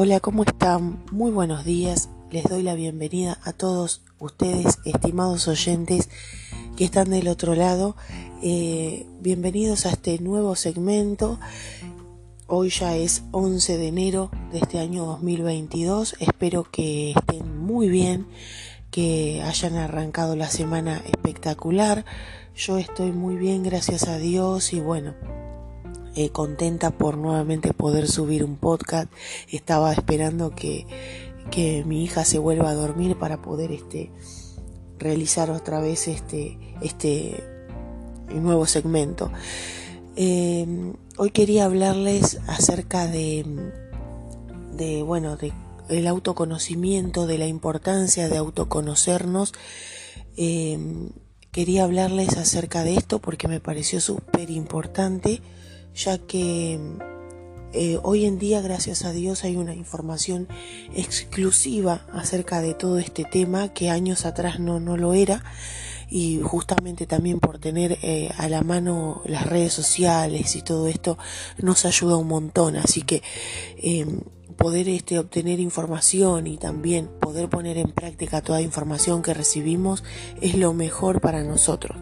Hola, ¿cómo están? Muy buenos días. Les doy la bienvenida a todos ustedes, estimados oyentes que están del otro lado. Eh, bienvenidos a este nuevo segmento. Hoy ya es 11 de enero de este año 2022. Espero que estén muy bien, que hayan arrancado la semana espectacular. Yo estoy muy bien, gracias a Dios y bueno, eh, contenta por nuevamente poder subir un podcast. Estaba esperando que, que, mi hija se vuelva a dormir para poder este, realizar otra vez este, este nuevo segmento. Em, hoy quería hablarles acerca de, de bueno, de el autoconocimiento, de la importancia de autoconocernos. Em, quería hablarles acerca de esto porque me pareció súper importante ya que eh, hoy en día, gracias a Dios, hay una información exclusiva acerca de todo este tema que años atrás no, no lo era y justamente también por tener eh, a la mano las redes sociales y todo esto nos ayuda un montón. Así que em, poder este, obtener información y también poder poner en práctica toda información que recibimos es lo mejor para nosotros.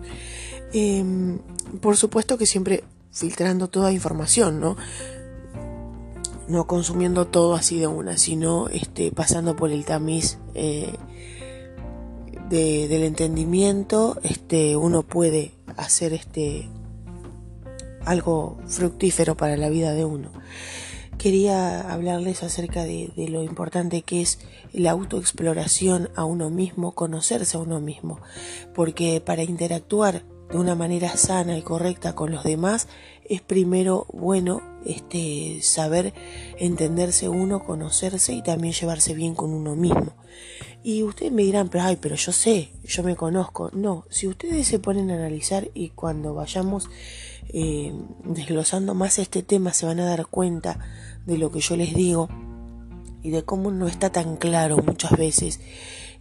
Em, por supuesto que siempre filtrando toda información, ¿no? No consumiendo todo así de una, sino este, pasando por el tamiz eh, del entendimiento, este, uno puede hacer este, algo fructífero para la vida de uno. Quería hablarles acerca de, de lo importante que es la autoexploración a uno mismo, conocerse a uno mismo, porque para interactuar de una manera sana y correcta con los demás, es primero bueno este saber entenderse uno, conocerse y también llevarse bien con uno mismo. Y ustedes me dirán, pero ay, pero yo sé, yo me conozco. No, si ustedes se ponen a analizar y cuando vayamos eh, desglosando más este tema se van a dar cuenta de lo que yo les digo y de cómo no está tan claro muchas veces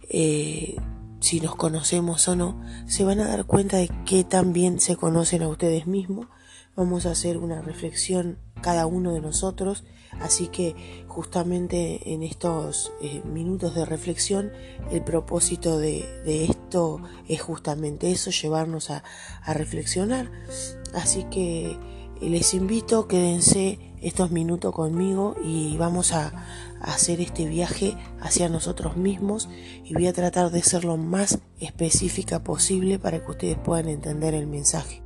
eh, si nos conocemos o no, se van a dar cuenta de que también se conocen a ustedes mismos. Vamos a hacer una reflexión cada uno de nosotros, así que justamente en estos eh, minutos de reflexión el propósito de, esto es justamente eso, llevarnos a, a reflexionar. Así que les invito, quédense estos minutos conmigo y vamos a, hacer este viaje hacia nosotros mismos y voy a tratar de ser lo más específica posible para que ustedes puedan entender el mensaje.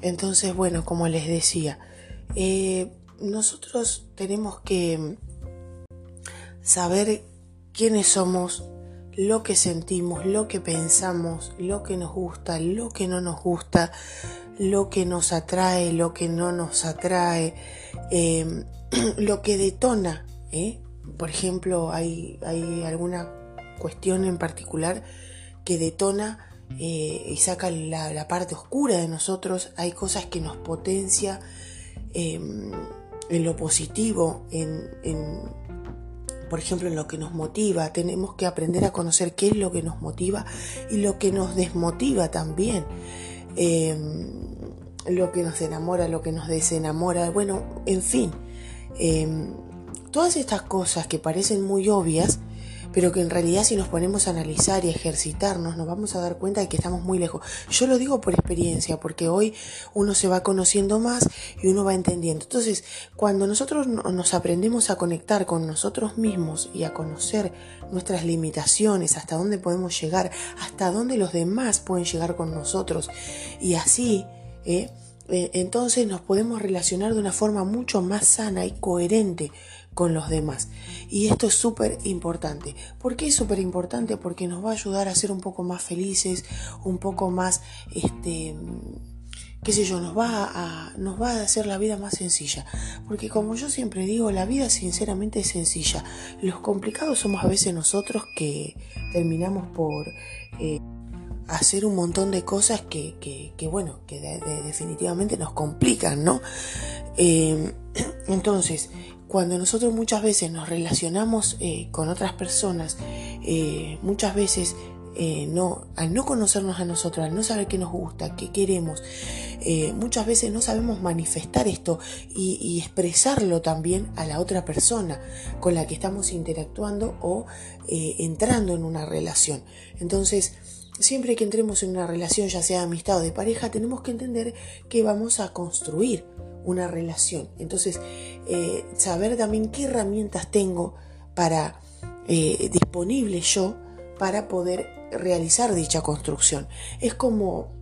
Entonces, bueno, como les decía, eh, nosotros tenemos que saber quiénes somos, lo que sentimos, lo que pensamos, lo que nos gusta, lo que no nos gusta, lo que nos atrae, lo que no nos atrae, eh, lo que detona. ¿Eh? Por ejemplo, hay, alguna cuestión en particular que detona eh, y saca la, parte oscura de nosotros, hay cosas que nos potencia em, en lo positivo, en, por ejemplo, en lo que nos motiva. Tenemos que aprender a conocer qué es lo que nos motiva y lo que nos desmotiva también. Em, lo que nos enamora, lo que nos desenamora, bueno, en fin, em, todas estas cosas que parecen muy obvias, pero que en realidad si nos ponemos a analizar y ejercitarnos nos vamos a dar cuenta de que estamos muy lejos. Yo lo digo por experiencia, porque hoy uno se va conociendo más y uno va entendiendo. Entonces, cuando nosotros nos aprendemos a conectar con nosotros mismos y a conocer nuestras limitaciones, hasta dónde podemos llegar, hasta dónde los demás pueden llegar con nosotros, y así ¿eh? Eh, entonces nos podemos relacionar de una forma mucho más sana y coherente con los demás. Y esto es súper importante. ¿Por qué es súper importante? Porque nos va a ayudar a ser un poco más felices, un poco más, este, qué sé yo, nos va a, nos va a hacer la vida más sencilla. Porque como yo siempre digo, la vida sinceramente es sencilla. Los complicados somos a veces nosotros que terminamos por... Eh, hacer un montón de cosas que, que, bueno, que definitivamente nos complican, ¿no? Eh, entonces, cuando nosotros muchas veces nos relacionamos eh, con otras personas, eh, muchas veces eh, no, al no conocernos a nosotros, al no saber qué nos gusta, qué queremos, muchas veces no sabemos manifestar esto y, expresarlo también a la otra persona con la que estamos interactuando o entrando en una relación. Entonces, siempre que entremos en una relación, ya sea de amistad o de pareja, tenemos que entender que vamos a construir una relación. Entonces, saber también qué herramientas tengo para disponible yo para poder realizar dicha construcción. Es como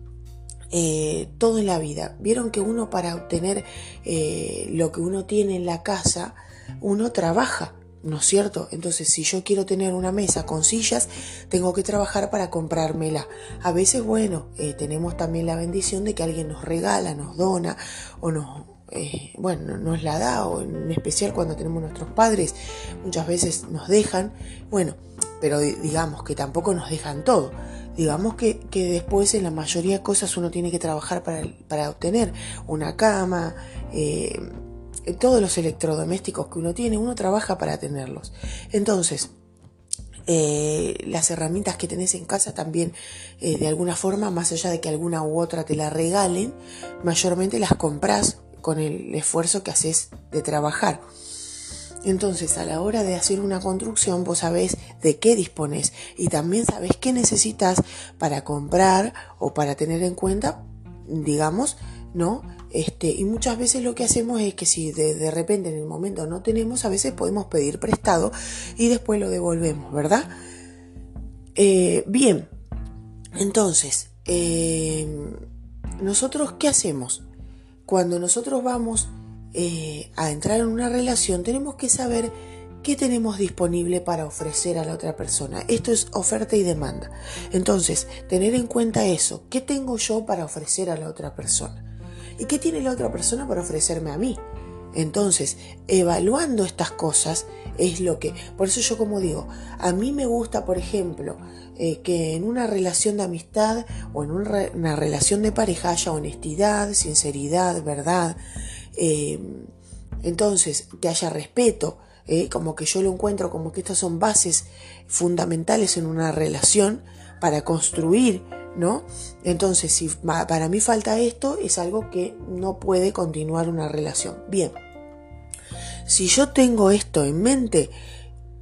eh, todo en la vida. Vieron que uno para obtener eh, lo que uno tiene en la casa, uno trabaja. ¿No es cierto? Entonces, si yo quiero tener una mesa con sillas, tengo que trabajar para comprármela. A veces, bueno, eh, tenemos también la bendición de que alguien nos regala, nos dona o nos, bueno, nos la da, o en especial cuando tenemos nuestros padres, muchas veces nos dejan. Bueno, pero digamos que tampoco nos dejan todo. Digamos que, después en la mayoría de cosas uno tiene que trabajar para, obtener una cama, eh, todos los electrodomésticos que uno tiene, uno trabaja para tenerlos. Entonces, eh, las herramientas que tenés en casa también, eh, de alguna forma, más allá de que alguna u otra te la regalen, mayormente las compras con el esfuerzo que haces de trabajar. Entonces, a la hora de hacer una construcción, vos sabés de qué dispones y también sabés qué necesitas para comprar o para tener en cuenta, digamos, ¿no? Este, y muchas veces lo que hacemos es que si de, repente en el momento no tenemos, a veces podemos pedir prestado y después lo devolvemos, ¿verdad? Eh, bien, entonces, eh, nosotros, ¿qué hacemos? Cuando nosotros vamos eh, a entrar en una relación, tenemos que saber qué tenemos disponible para ofrecer a la otra persona. Esto es oferta y demanda. Entonces, tener en cuenta eso. ¿Qué tengo yo para ofrecer a la otra persona? ¿Y qué tiene la otra persona para ofrecerme a mí? Entonces, evaluando estas cosas es lo que... Por eso yo como digo, a mí me gusta, por ejemplo, eh, que en una relación de amistad o en una relación de pareja haya honestidad, sinceridad, verdad, eh, entonces, que haya respeto, eh, como que yo lo encuentro como que estas son bases fundamentales en una relación para construir, ¿no? Entonces, si para mí falta esto, es algo que no puede continuar una relación. Bien, si yo tengo esto en mente,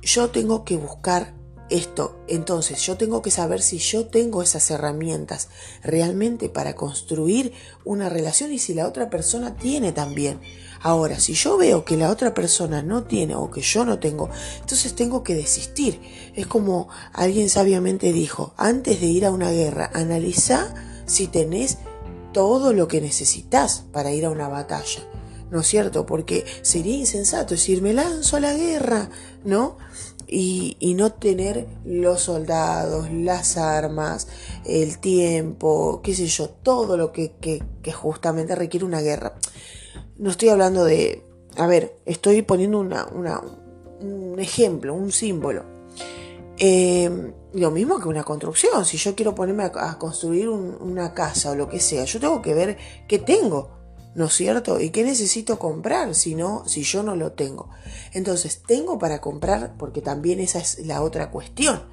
yo tengo que buscar esto. Entonces yo tengo que saber si yo tengo esas herramientas realmente para construir una relación y si la otra persona tiene también. Ahora, si yo veo que la otra persona no tiene o que yo no tengo, entonces tengo que desistir. Es como alguien sabiamente dijo, antes de ir a una guerra, analiza si tenés todo lo que necesitas para ir a una batalla. ¿No es cierto? Porque sería insensato decir, me lanzo a la guerra, ¿no? Y, no tener los soldados, las armas, el tiempo, qué sé yo, todo lo que, justamente requiere una guerra. No estoy hablando de, a ver, estoy poniendo una, un ejemplo, un símbolo. Eh, lo mismo que una construcción, si yo quiero ponerme a, construir una casa o lo que sea, yo tengo que ver qué tengo ¿no es cierto? ¿Y qué necesito comprar si no, si yo no lo tengo? Entonces, tengo para comprar, porque también esa es la otra cuestión.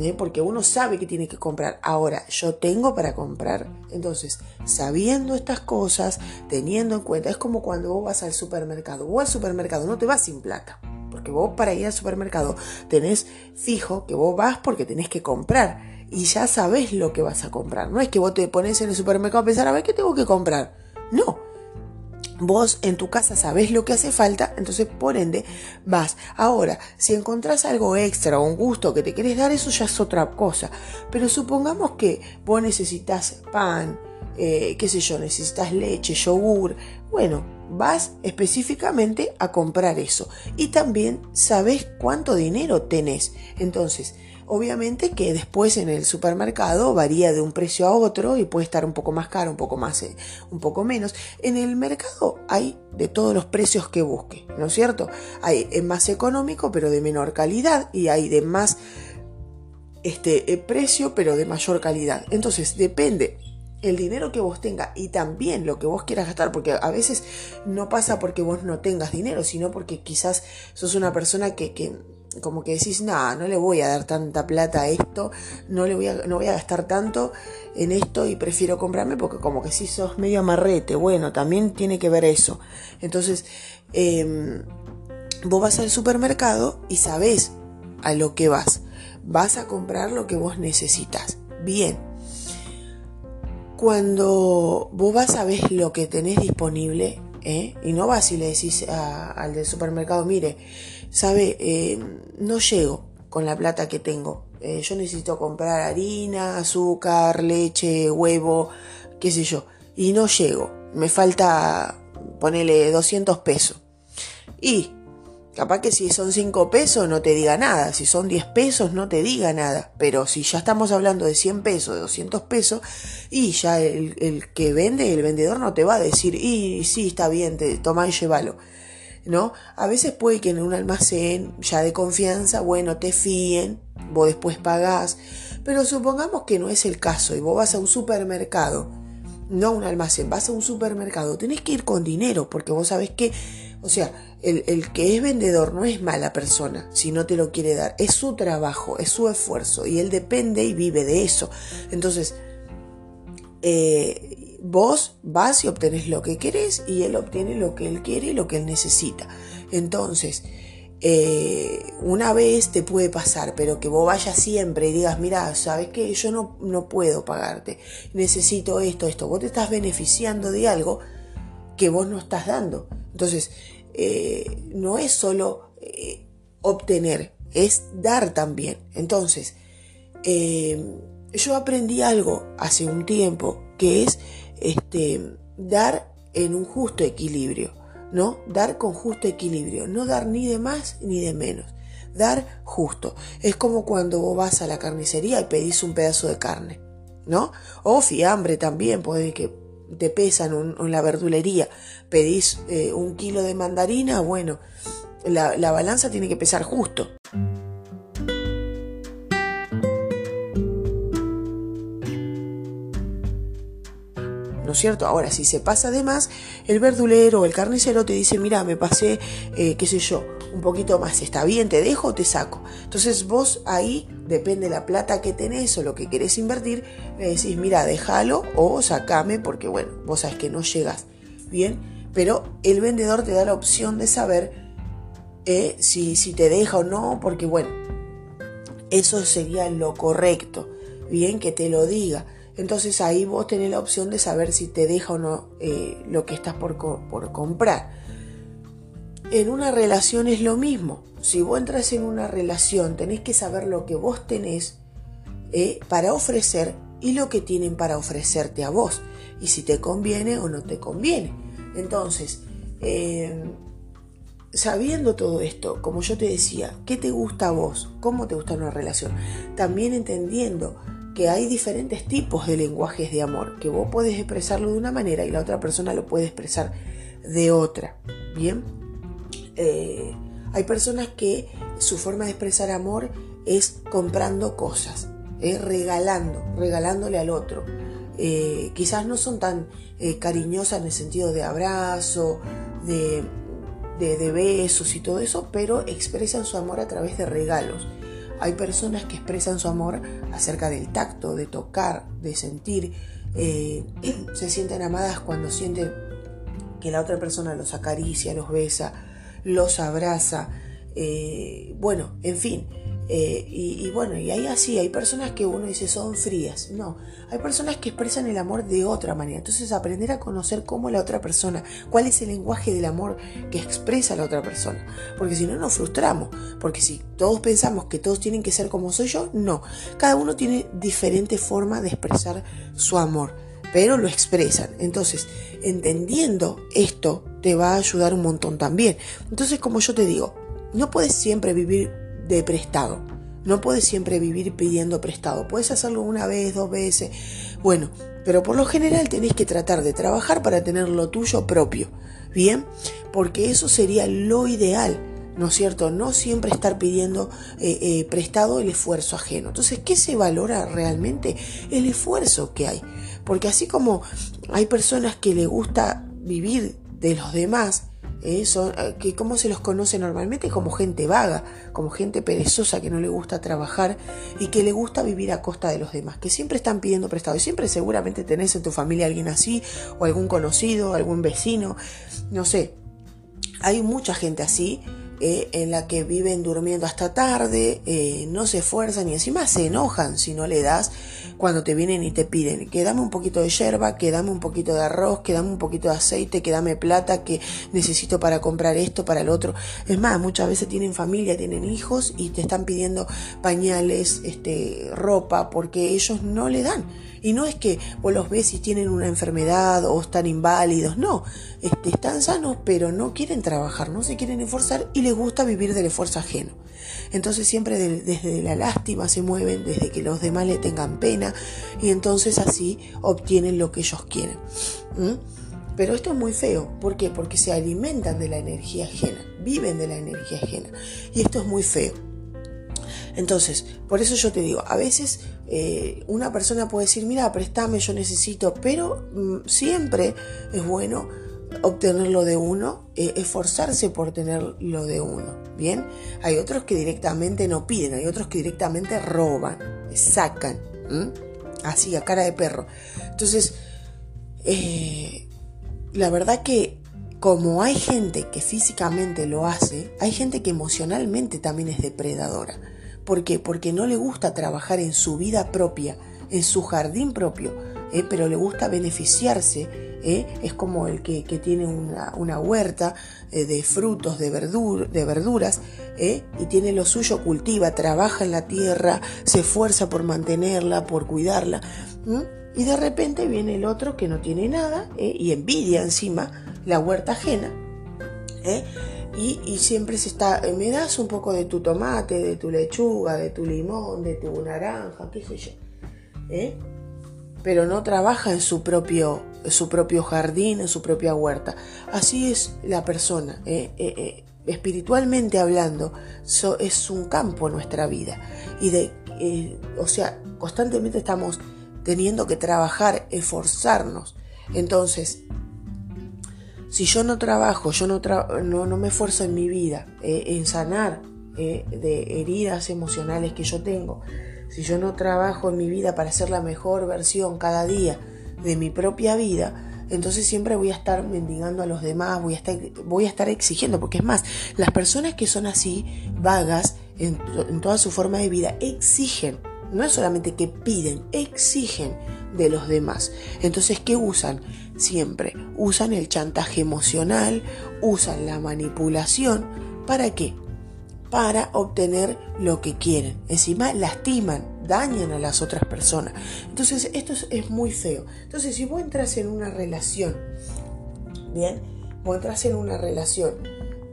¿eh? Porque uno sabe que tiene que comprar. Ahora, yo tengo para comprar. Entonces, sabiendo estas cosas, teniendo en cuenta, es como cuando vos vas al supermercado. Vos al supermercado no te vas sin plata. Porque vos para ir al supermercado tenés fijo que vos vas porque tenés que comprar. Y ya sabés lo que vas a comprar. No es que vos te pones en el supermercado a pensar, a ver qué tengo que comprar. No, Vos en tu casa sabés lo que hace falta, entonces por ende vas. Ahora, si encontrás algo extra o un gusto que te querés dar, eso ya es otra cosa. Pero supongamos que vos necesitas pan, eh, qué sé yo, necesitas leche, yogur. Bueno, vas específicamente a comprar eso. Y también sabés cuánto dinero tenés. Entonces, Obviamente que después en el supermercado varía de un precio a otro y puede estar un poco más caro, un poco más, eh, un poco menos. En el mercado hay de todos los precios que busque, ¿no es cierto? Hay más económico pero de menor calidad y hay de más este eh, precio pero de mayor calidad. Entonces depende el dinero que vos tengas y también lo que vos quieras gastar, porque a veces no pasa porque vos no tengas dinero, sino porque quizás sos una persona que como que decís, no, no le voy a dar tanta plata a esto, no, le voy a, no voy a gastar tanto en esto y prefiero comprarme porque como que si sos medio amarrete, bueno, también tiene que ver eso. Entonces, em, vos vas al supermercado y sabés a lo que vas. Vas a comprar lo que vos necesitas. Bien. Cuando vos vas a ver lo que tenés disponible, ¿eh? y no vas y le decís al del supermercado, mire, sabe, eh, no llego con la plata que tengo. Eh, yo necesito comprar harina, azúcar, leche, huevo, qué sé yo. Y no llego. Me falta, ponerle 200 pesos. Y Capaz que si son 5 pesos no te diga nada, si son 10 pesos no te diga nada, pero si ya estamos hablando de 100 pesos, de 200 pesos, y ya el, que vende, el vendedor no te va a decir, y sí, está bien, te, toma y llévalo. ¿No? A veces puede que en un almacén ya de confianza, bueno, te fíen, vos después pagás, pero supongamos que no es el caso y vos vas a un supermercado, no a un almacén, vas a un supermercado, tenés que ir con dinero porque vos sabés que o sea, el, que es vendedor no es mala persona si no te lo quiere dar. Es su trabajo, es su esfuerzo y él depende y vive de eso. Entonces, eh, vos vas y obtenés lo que querés y él obtiene lo que él quiere y lo que él necesita. Entonces, eh, una vez te puede pasar, pero que vos vayas siempre y digas, mira, sabes que yo no, no puedo pagarte, necesito esto, esto. Vos te estás beneficiando de algo que vos no estás dando. Entonces, eh, no es solo eh, obtener, es dar también. Entonces, yo aprendí algo hace un tiempo que es este, dar en un justo equilibrio, ¿no? Dar con justo equilibrio, no dar ni de más ni de menos. Dar justo. Es como cuando vos vas a la carnicería y pedís un pedazo de carne, ¿no? O fiambre también, puede que te pesan en la verdulería, pedís eh, un kilo de mandarina, bueno, la, la balanza tiene que pesar justo. Cierto? Ahora, si se pasa de más, el verdulero o el carnicero te dice, mira, me pasé, eh, qué sé yo, un poquito más, está bien, te dejo o te saco. Entonces vos ahí, depende de la plata que tenés o lo que querés invertir, le decís, mira, déjalo o sacame porque, bueno, vos sabes que no llegas bien, pero el vendedor te da la opción de saber eh, si, si te deja o no, porque, bueno, eso sería lo correcto, bien, que te lo diga. Entonces ahí vos tenés la opción de saber si te deja o no eh, lo que estás por, por comprar. En una relación es lo mismo. Si vos entras en una relación, tenés que saber lo que vos tenés eh, para ofrecer y lo que tienen para ofrecerte a vos. Y si te conviene o no te conviene. Entonces, eh, sabiendo todo esto, como yo te decía, ¿qué te gusta a vos? ¿Cómo te gusta una relación? También entendiendo que hay diferentes tipos de lenguajes de amor, que vos puedes expresarlo de una manera y la otra persona lo puede expresar de otra. Bien. Eh, hay personas que su forma de expresar amor es comprando cosas, es regalando, regalándole al otro. Eh, quizás no son tan eh, cariñosas en el sentido de abrazo, de, de, besos y todo eso, pero expresan su amor a través de regalos. Hay personas que expresan su amor acerca del tacto, de tocar, de sentir. se sienten amadas cuando sienten que la otra persona los acaricia, los besa, los abraza, eh, bueno, en fin. Eh, y, bueno, y ahí así, hay personas que uno dice son frías. No, hay personas que expresan el amor de otra manera. Entonces aprender a conocer cómo la otra persona, cuál es el lenguaje del amor que expresa la otra persona. Porque si no nos frustramos. Porque si todos pensamos que todos tienen que ser como soy yo, no. Cada uno tiene diferente forma de expresar su amor pero lo expresan. Entonces, entendiendo esto, te va a ayudar un montón también. Entonces, como yo te digo, no puedes siempre vivir de prestado. No puedes siempre vivir pidiendo prestado. Puedes hacerlo una vez, dos veces. Bueno, pero por lo general tenés que tratar de trabajar para tener lo tuyo propio. ¿Bien? Porque eso sería lo ideal. ¿no es cierto? No siempre estar pidiendo eh, eh, prestado el esfuerzo ajeno. Entonces, ¿qué se valora realmente? El esfuerzo que hay. Porque así como hay personas que le gusta vivir de los demás, Son, eh, que ¿Cómo se los conoce normalmente? Como gente vaga, como gente perezosa que no le gusta trabajar y que le gusta vivir a costa de los demás, que siempre están pidiendo prestado y siempre seguramente tenés en tu familia alguien así o algún conocido, algún vecino, no sé. Hay mucha gente así eh, en la que viven durmiendo hasta tarde, eh, no se esfuerzan y encima se enojan si no le das cuando te vienen y te piden que dame un poquito de yerba, que dame un poquito de arroz, que dame un poquito de aceite, que dame plata, que necesito para comprar esto, para el otro. Es más, muchas veces tienen familia, tienen hijos y te están pidiendo pañales, este, ropa, porque ellos no le dan. Y no es que vos los ves y tienen una enfermedad o están inválidos, no, este, están sanos pero no quieren trabajar, no se quieren esforzar y les gusta vivir del esfuerzo ajeno. Entonces siempre desde la lástima se mueven, desde que los demás le tengan pena y entonces así obtienen lo que ellos quieren. Pero esto es muy feo. ¿Por qué? Porque se alimentan de la energía ajena, viven de la energía ajena. Y esto es muy feo. Entonces, por eso yo te digo, a veces eh, una persona puede decir, mira, préstame, yo necesito, pero mm, siempre es bueno obtenerlo de uno, eh, esforzarse por tenerlo de uno. Bien, hay otros que directamente no piden, hay otros que directamente roban, sacan, así a cara de perro. Entonces, eh, la verdad que como hay gente que físicamente lo hace, hay gente que emocionalmente también es depredadora. ¿Por qué? Porque no le gusta trabajar en su vida propia, en su jardín propio, ¿eh? pero le gusta beneficiarse. ¿eh? Es como el que, tiene una, huerta eh, de frutos, de, de verduras, y tiene lo suyo, cultiva, trabaja en la tierra, se esfuerza por mantenerla, por cuidarla. Y de repente viene el otro que no tiene nada y envidia encima la huerta ajena y, siempre se está, eh, me das un poco de tu tomate, de tu lechuga, de tu limón, de tu naranja, qué sé yo. ¿eh? Pero no trabaja en su propio, su propio jardín, en su propia huerta. Así es la persona. ¿eh? espiritualmente hablando, es un campo nuestra vida. Y de, o sea, constantemente estamos teniendo que trabajar, esforzarnos. Entonces, si yo no trabajo, yo no, no, me esfuerzo en mi vida, eh, en sanar eh, de heridas emocionales que yo tengo, si yo no trabajo en mi vida para ser la mejor versión cada día de mi propia vida, entonces siempre voy a estar mendigando a los demás, voy a estar, voy a estar exigiendo, porque es más, las personas que son así, vagas, en, en toda su forma de vida, exigen, no es solamente que piden, exigen de los demás. Entonces, ¿qué usan? Siempre usan el chantaje emocional, usan la manipulación. ¿Para qué? Para obtener lo que quieren. Encima lastiman, dañan a las otras personas. Entonces, esto es, muy feo. Entonces, si vos entras en una relación, bien, vos entras en una relación,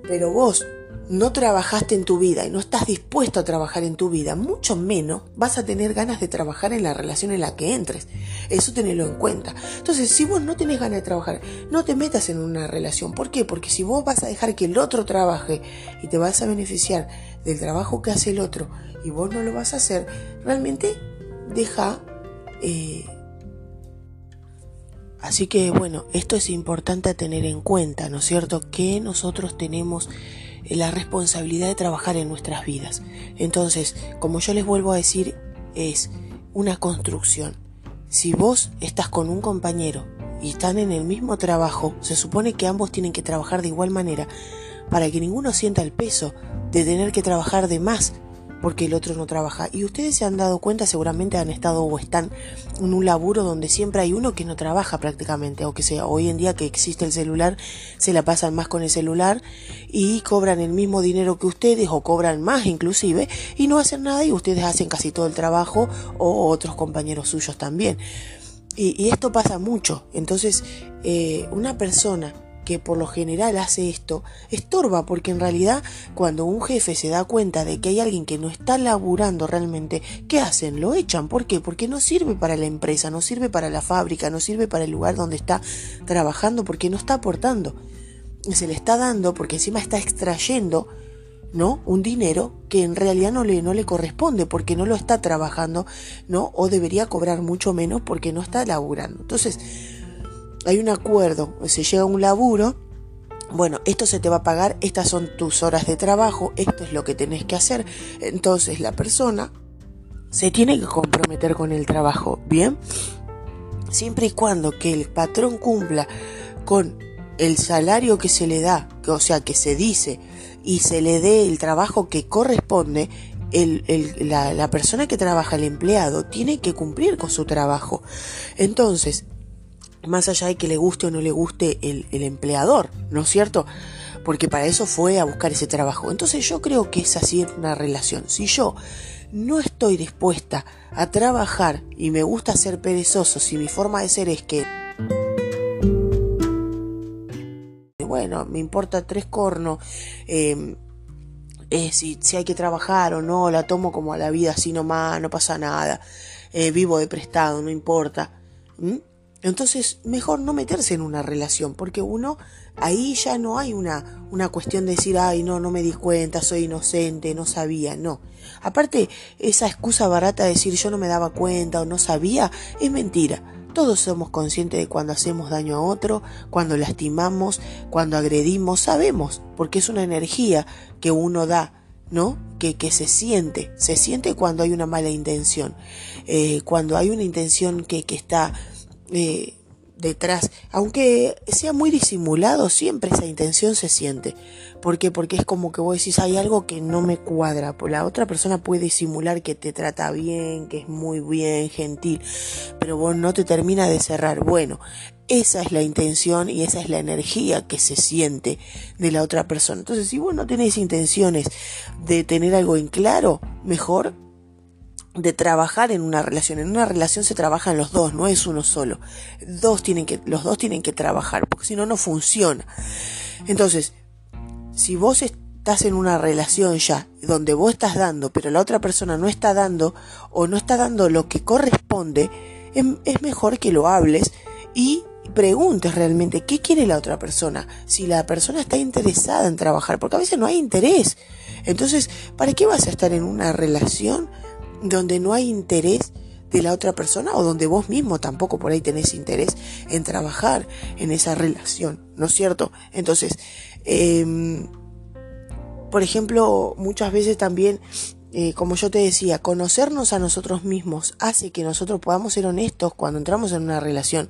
pero vos no trabajaste en tu vida y no estás dispuesto a trabajar en tu vida, mucho menos vas a tener ganas de trabajar en la relación en la que entres. Eso tenelo en cuenta. Entonces, si vos no tenés ganas de trabajar, no te metas en una relación. ¿Por qué? Porque si vos vas a dejar que el otro trabaje y te vas a beneficiar del trabajo que hace el otro y vos no lo vas a hacer, realmente deja... Eh, Así que bueno, esto es importante a tener en cuenta, ¿no es cierto? Que nosotros tenemos la responsabilidad de trabajar en nuestras vidas. Entonces, como yo les vuelvo a decir, es una construcción. Si vos estás con un compañero y están en el mismo trabajo, se supone que ambos tienen que trabajar de igual manera para que ninguno sienta el peso de tener que trabajar de más porque el otro no trabaja. Y ustedes se han dado cuenta, seguramente han estado o están en un laburo donde siempre hay uno que no trabaja prácticamente, o que sea, hoy en día que existe el celular, se la pasan más con el celular y cobran el mismo dinero que ustedes o cobran más inclusive y no hacen nada y ustedes hacen casi todo el trabajo o otros compañeros suyos también. Y, esto pasa mucho. Entonces, eh, una persona que por lo general hace esto, estorba porque en realidad cuando un jefe se da cuenta de que hay alguien que no está laburando realmente, ¿qué hacen? Lo echan. ¿Por qué? Porque no sirve para la empresa, no sirve para la fábrica, no sirve para el lugar donde está trabajando porque no está aportando. Se le está dando porque encima está extrayendo ¿no? Un dinero que en realidad no le, no le corresponde porque no lo está trabajando, ¿no? O debería cobrar mucho menos porque no está laburando. Entonces, hay un acuerdo, se llega a un laburo bueno, esto se te va a pagar, estas son tus horas de trabajo, esto es lo que tenés que hacer. Entonces la persona se tiene que comprometer con el trabajo, ¿bien? Siempre y cuando que el patrón cumpla con el salario que se le da, o sea, que se dice, y se le dé el trabajo que corresponde, la, persona que trabaja, el empleado, tiene que cumplir con su trabajo. Entonces, más allá de que le guste o no le guste el, empleador, ¿no es cierto? Porque para eso fue a buscar ese trabajo. Entonces yo creo que es así una relación. Si yo no estoy dispuesta a trabajar y me gusta ser perezoso, si mi forma de ser es que bueno, me importa tres cornos, em, eh, si, si, hay que trabajar o no, la tomo como a la vida así nomás, no pasa nada, eh, vivo de prestado, no importa. Entonces, mejor no meterse en una relación, porque uno, ahí ya no hay una, una cuestión de decir, ay, no, no me di cuenta, soy inocente, no sabía, no. Aparte, esa excusa barata de decir yo no me daba cuenta o no sabía, es mentira. Todos somos conscientes de cuando hacemos daño a otro, cuando lastimamos, cuando agredimos, sabemos, porque es una energía que uno da, ¿no? Que, que se siente, se siente cuando hay una mala intención, eh, cuando hay una intención que, que está eh, detrás, aunque sea muy disimulado, siempre esa intención se siente. ¿Por qué? Porque es como que vos decís, hay algo que no me cuadra. La otra persona puede disimular que te trata bien, que es muy bien, gentil, pero vos no te termina de cerrar. Bueno, esa es la intención y esa es la energía que se siente de la otra persona. Entonces, si vos no tenés intenciones de tener algo en claro, mejor de trabajar en una relación. En una relación se trabajan los dos, no es uno solo. Dos tienen que, los dos tienen que trabajar, porque si no, no funciona. Entonces, si vos estás en una relación ya, donde vos estás dando, pero la otra persona no está dando, o no está dando lo que corresponde, es, es mejor que lo hables y preguntes realmente qué quiere la otra persona, si la persona está interesada en trabajar, porque a veces no hay interés. Entonces, ¿para qué vas a estar en una relación donde no hay interés de la otra persona o donde vos mismo tampoco por ahí tenés interés en trabajar en esa relación, ¿no es cierto? Entonces, em, por ejemplo, muchas veces también, eh, como yo te decía, conocernos a nosotros mismos hace que nosotros podamos ser honestos cuando entramos en una relación,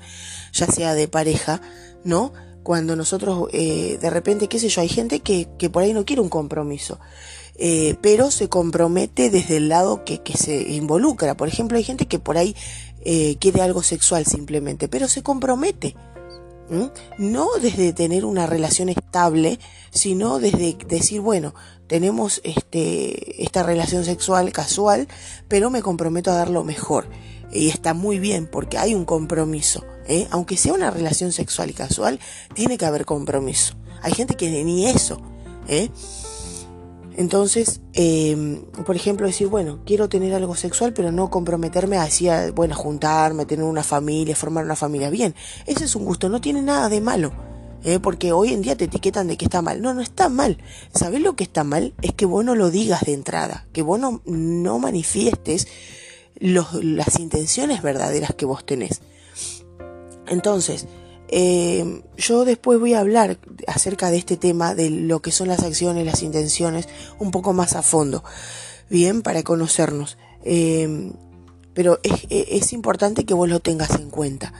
ya sea de pareja, ¿no? Cuando nosotros, eh, de repente, qué sé yo, hay gente que, que por ahí no quiere un compromiso. Eh, pero se compromete desde el lado que, se involucra. Por ejemplo, hay gente que por ahí eh, quiere algo sexual simplemente, pero se compromete. No desde tener una relación estable, sino desde decir, bueno, tenemos este, esta relación sexual casual, pero me comprometo a dar lo mejor. Y está muy bien porque hay un compromiso. ¿eh? Aunque sea una relación sexual y casual, tiene que haber compromiso. Hay gente que ni eso. ¿eh? Entonces, eh, por ejemplo, decir, bueno, quiero tener algo sexual, pero no comprometerme a, bueno, juntarme, tener una familia, formar una familia. Bien, ese es un gusto, no tiene nada de malo. ¿eh? porque hoy en día te etiquetan de que está mal. No, no está mal. ¿Sabes lo que está mal? Es que vos no lo digas de entrada, que vos no, manifiestes las intenciones verdaderas que vos tenés. Entonces, eh, yo después voy a hablar acerca de este tema, de lo que son las acciones, las intenciones, un poco más a fondo, bien, para conocernos. Eh, pero es, es importante que vos lo tengas en cuenta.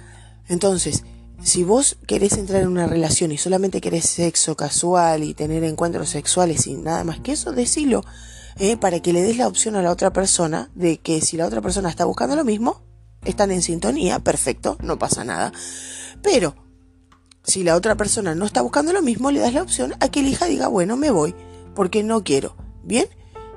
Entonces, si vos querés entrar en una relación y solamente querés sexo casual y tener encuentros sexuales y nada más que eso, decilo, eh, para que le des la opción a la otra persona de que si la otra persona está buscando lo mismo, están en sintonía, perfecto, no pasa nada. Pero si la otra persona no está buscando lo mismo, le das la opción a que elija diga, bueno, me voy, porque no quiero. ¿Bien?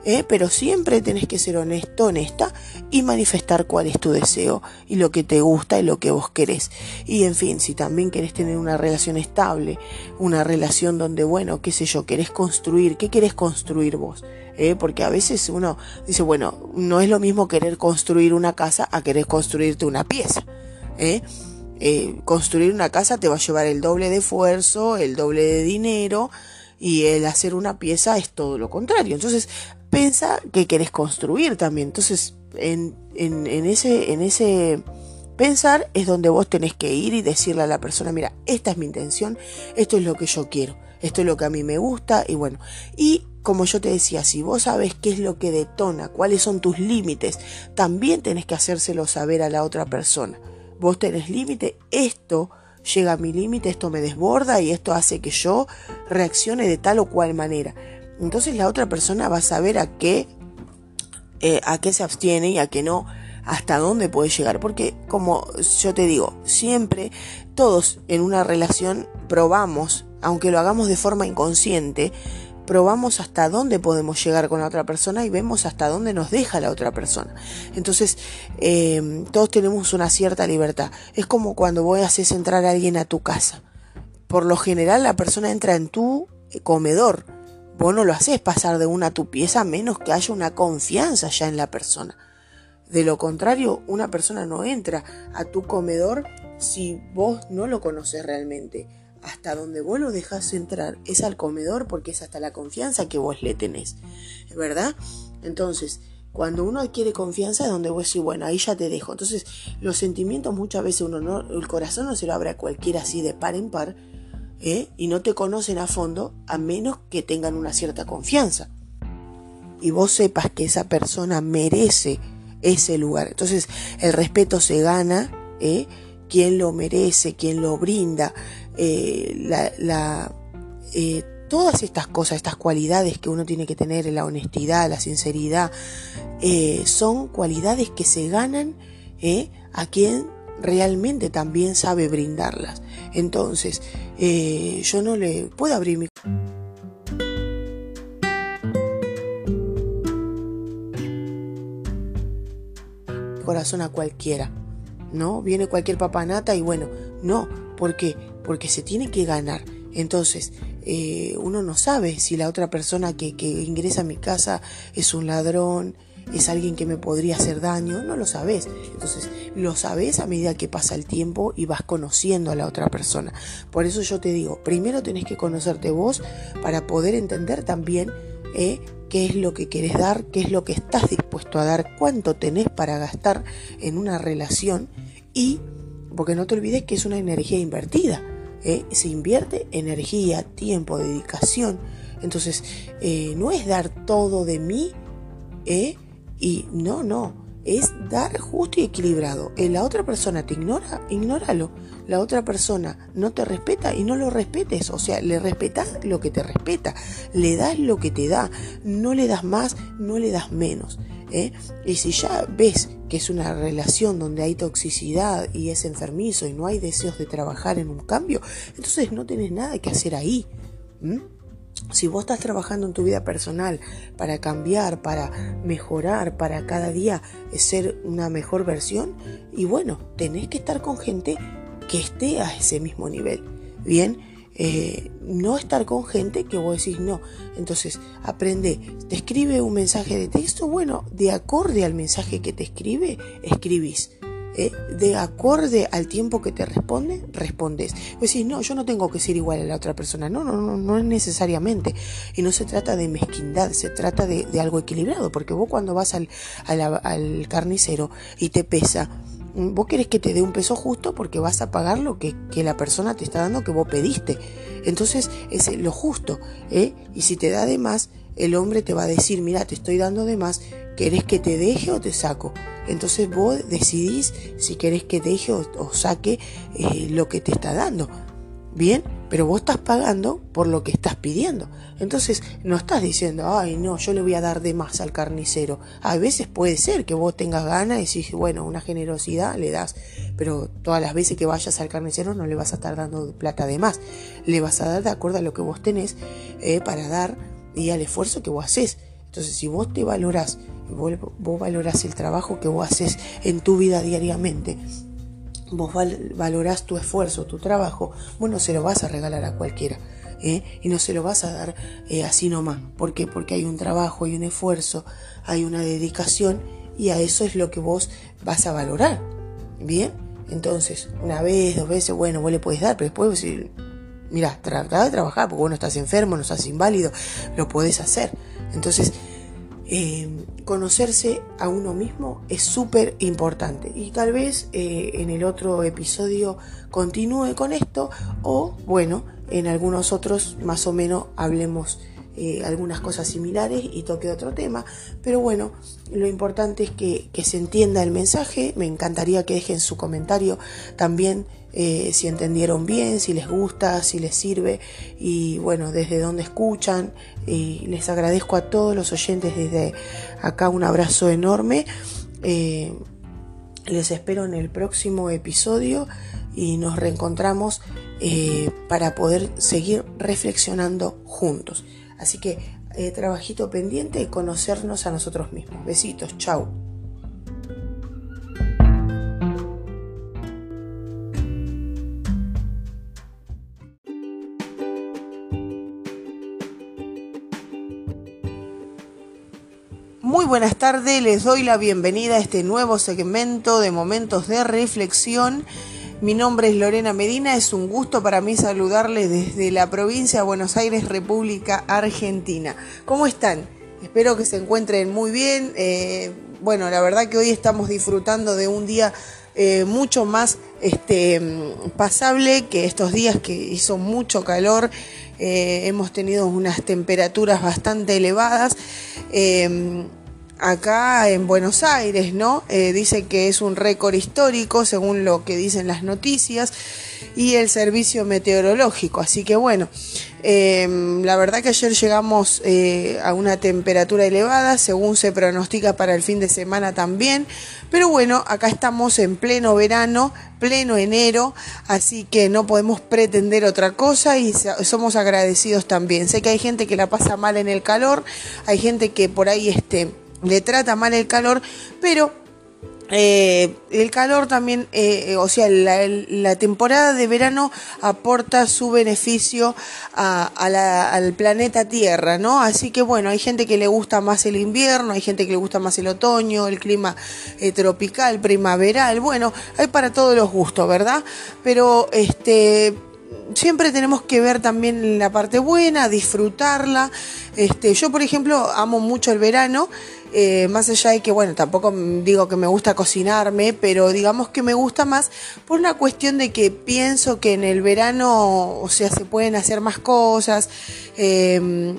¿Eh? pero siempre tenés que ser honesto, honesta y manifestar cuál es tu deseo y lo que te gusta y lo que vos querés. Y en fin, si también querés tener una relación estable, una relación donde, bueno, qué sé yo, querés construir, ¿qué querés construir vos? ¿Eh? Porque a veces uno dice, bueno, no es lo mismo querer construir una casa a querer construirte una pieza. ¿Eh? Eh, construir una casa te va a llevar el doble de esfuerzo, el doble de dinero y el hacer una pieza es todo lo contrario. Entonces, piensa que querés construir también. Entonces, en, ese, en ese Pensar es donde vos tenés que ir y decirle a la persona, mira, esta es mi intención, esto es lo que yo quiero, esto es lo que a mí me gusta y bueno, y como yo te decía, si vos sabes qué es lo que detona, cuáles son tus límites, también tenés que hacérselo saber a la otra persona. Vos tenés límite, esto llega a mi límite, esto me desborda y esto hace que yo reaccione de tal o cual manera. Entonces la otra persona va a saber a qué, eh, a qué se abstiene y a qué no hasta dónde puede llegar. Porque, como yo te digo, siempre todos en una relación probamos, aunque lo hagamos de forma inconsciente, probamos hasta dónde podemos llegar con la otra persona y vemos hasta dónde nos deja la otra persona. Entonces, eh, todos tenemos una cierta libertad. Es como cuando voy a hacer entrar a alguien a tu casa. Por lo general, la persona entra en tu comedor. Vos no lo haces pasar de una a tu pieza a menos que haya una confianza ya en la persona. De lo contrario, una persona no entra a tu comedor si vos no lo conoces realmente. Hasta donde vos lo dejas entrar es al comedor porque es hasta la confianza que vos le tenés. ¿Verdad? Entonces, cuando uno adquiere confianza es donde vos decís, bueno, ahí ya te dejo. Entonces, los sentimientos muchas veces uno no, el corazón no se lo abre a cualquiera así de par en par, ¿eh? y no te conocen a fondo a menos que tengan una cierta confianza. Y vos sepas que esa persona merece ese lugar. Entonces el respeto se gana, ¿eh? quien lo merece, quien lo brinda, eh, eh, todas estas cosas, estas cualidades que uno tiene que tener, la honestidad, la sinceridad, eh, son cualidades que se ganan a quien realmente también sabe brindarlas. Entonces, yo no le puedo abrir mi... corazón a cualquiera, ¿no? Viene cualquier papanata y bueno, no, ¿por qué? Porque se tiene que ganar. Entonces, eh, uno no sabe si la otra persona que, ingresa a mi casa es un ladrón, es alguien que me podría hacer daño, no lo sabes. Entonces, lo sabes a medida que pasa el tiempo y vas conociendo a la otra persona. Por eso yo te digo, primero tenés que conocerte vos para poder entender también eh, qué es lo que querés dar, qué es lo que estás dispuesto a dar, cuánto tenés para gastar en una relación y, porque no te olvides que es una energía invertida, ¿eh? se invierte energía, tiempo, dedicación, entonces eh, no es dar todo de mí ¿eh? y no, no, es dar justo y equilibrado. La otra persona te ignora, ignóralo la otra persona no te respeta y no lo respetes. O sea, le respetas lo que te respeta, le das lo que te da, no le das más, no le das menos. ¿Eh? Y si ya ves que es una relación donde hay toxicidad y es enfermizo y no hay deseos de trabajar en un cambio, entonces no tienes nada que hacer ahí. Si vos estás trabajando en tu vida personal para cambiar, para mejorar, para cada día ser una mejor versión, y bueno, tenés que estar con gente que esté a ese mismo nivel. Bien, eh, no estar con gente que vos decís no. Entonces, aprende, te escribe un mensaje de texto, bueno, de acorde al mensaje que te escribe, escribís. ¿eh? De acorde al tiempo que te responde, respondes. Vos decís, no, yo no tengo que ser igual a la otra persona. No, no, no, no es necesariamente. Y no se trata de mezquindad, se trata de, algo equilibrado. Porque vos cuando vas al, al carnicero y te pesa, vos querés que te dé un peso justo porque vas a pagar lo que, la persona te está dando que vos pediste. Entonces es lo justo. ¿eh? Y si te da de más, el hombre te va a decir, mira, te estoy dando de más, ¿querés que te deje o te saco? Entonces vos decidís si querés que deje o, saque eh, lo que te está dando. Bien, pero vos estás pagando por lo que estás pidiendo. Entonces no estás diciendo, ay no, yo le voy a dar de más al carnicero. A veces puede ser que vos tengas ganas y decís, bueno, una generosidad le das, pero todas las veces que vayas al carnicero no le vas a estar dando plata de más. Le vas a dar de acuerdo a lo que vos tenés eh, para dar y al esfuerzo que vos haces. Entonces si vos te valorás, vos, vos valorás el trabajo que vos haces en tu vida diariamente, vos valorás tu esfuerzo, tu trabajo, bueno, se lo vas a regalar a cualquiera. ¿eh? Y no se lo vas a dar eh, así nomás. ¿Por qué? Porque hay un trabajo, hay un esfuerzo, hay una dedicación y a eso es lo que vos vas a valorar. ¿Bien? Entonces, una vez, dos veces, bueno, vos le puedes dar, pero después decir, mira, trata de trabajar, porque vos no estás enfermo, no estás inválido, lo podés hacer. Entonces, eh, conocerse a uno mismo es súper importante y tal vez eh, en el otro episodio continúe con esto o bueno, en algunos otros más o menos hablemos eh, algunas cosas similares y toque otro tema. Pero bueno, lo importante es que, se entienda el mensaje. Me encantaría que dejen su comentario también eh, si entendieron bien, si les gusta, si les sirve y bueno, desde dónde escuchan. Y les agradezco a todos los oyentes desde acá un abrazo enorme. Eh, les espero en el próximo episodio y nos reencontramos para poder seguir reflexionando juntos. Así que eh, trabajito pendiente y conocernos a nosotros mismos. Besitos, chao. Muy buenas tardes, les doy la bienvenida a este nuevo segmento de momentos de reflexión mi nombre es Lorena Medina, es un gusto para mí saludarles desde la provincia de Buenos Aires, República Argentina. ¿Cómo están? Espero que se encuentren muy bien. Eh, bueno, la verdad que hoy estamos disfrutando de un día eh, mucho más este, pasable que estos días que hizo mucho calor. Eh, hemos tenido unas temperaturas bastante elevadas acá en Buenos Aires, ¿no? Eh, dice que es un récord histórico, según lo que dicen las noticias, y el servicio meteorológico. Así que bueno, em, la verdad que ayer llegamos eh, a una temperatura elevada, según se pronostica para el fin de semana también. Pero bueno, acá estamos en pleno verano, pleno enero, así que no podemos pretender otra cosa y somos agradecidos también. Sé que hay gente que la pasa mal en el calor, hay gente que por ahí este le trata mal el calor, pero eh, el calor también, eh, o sea, la, temporada de verano aporta su beneficio al planeta Tierra, ¿no? Así que bueno, hay gente que le gusta más el invierno, hay gente que le gusta más el otoño, el clima eh, tropical, primaveral, bueno, hay para todos los gustos, ¿verdad? Pero este siempre tenemos que ver también la parte buena, disfrutarla. Este, yo, por ejemplo, amo mucho el verano, eh, más allá de que, bueno, tampoco digo que me gusta cocinarme, pero digamos que me gusta más por una cuestión de que pienso que en el verano, o sea, se pueden hacer más cosas. Eh,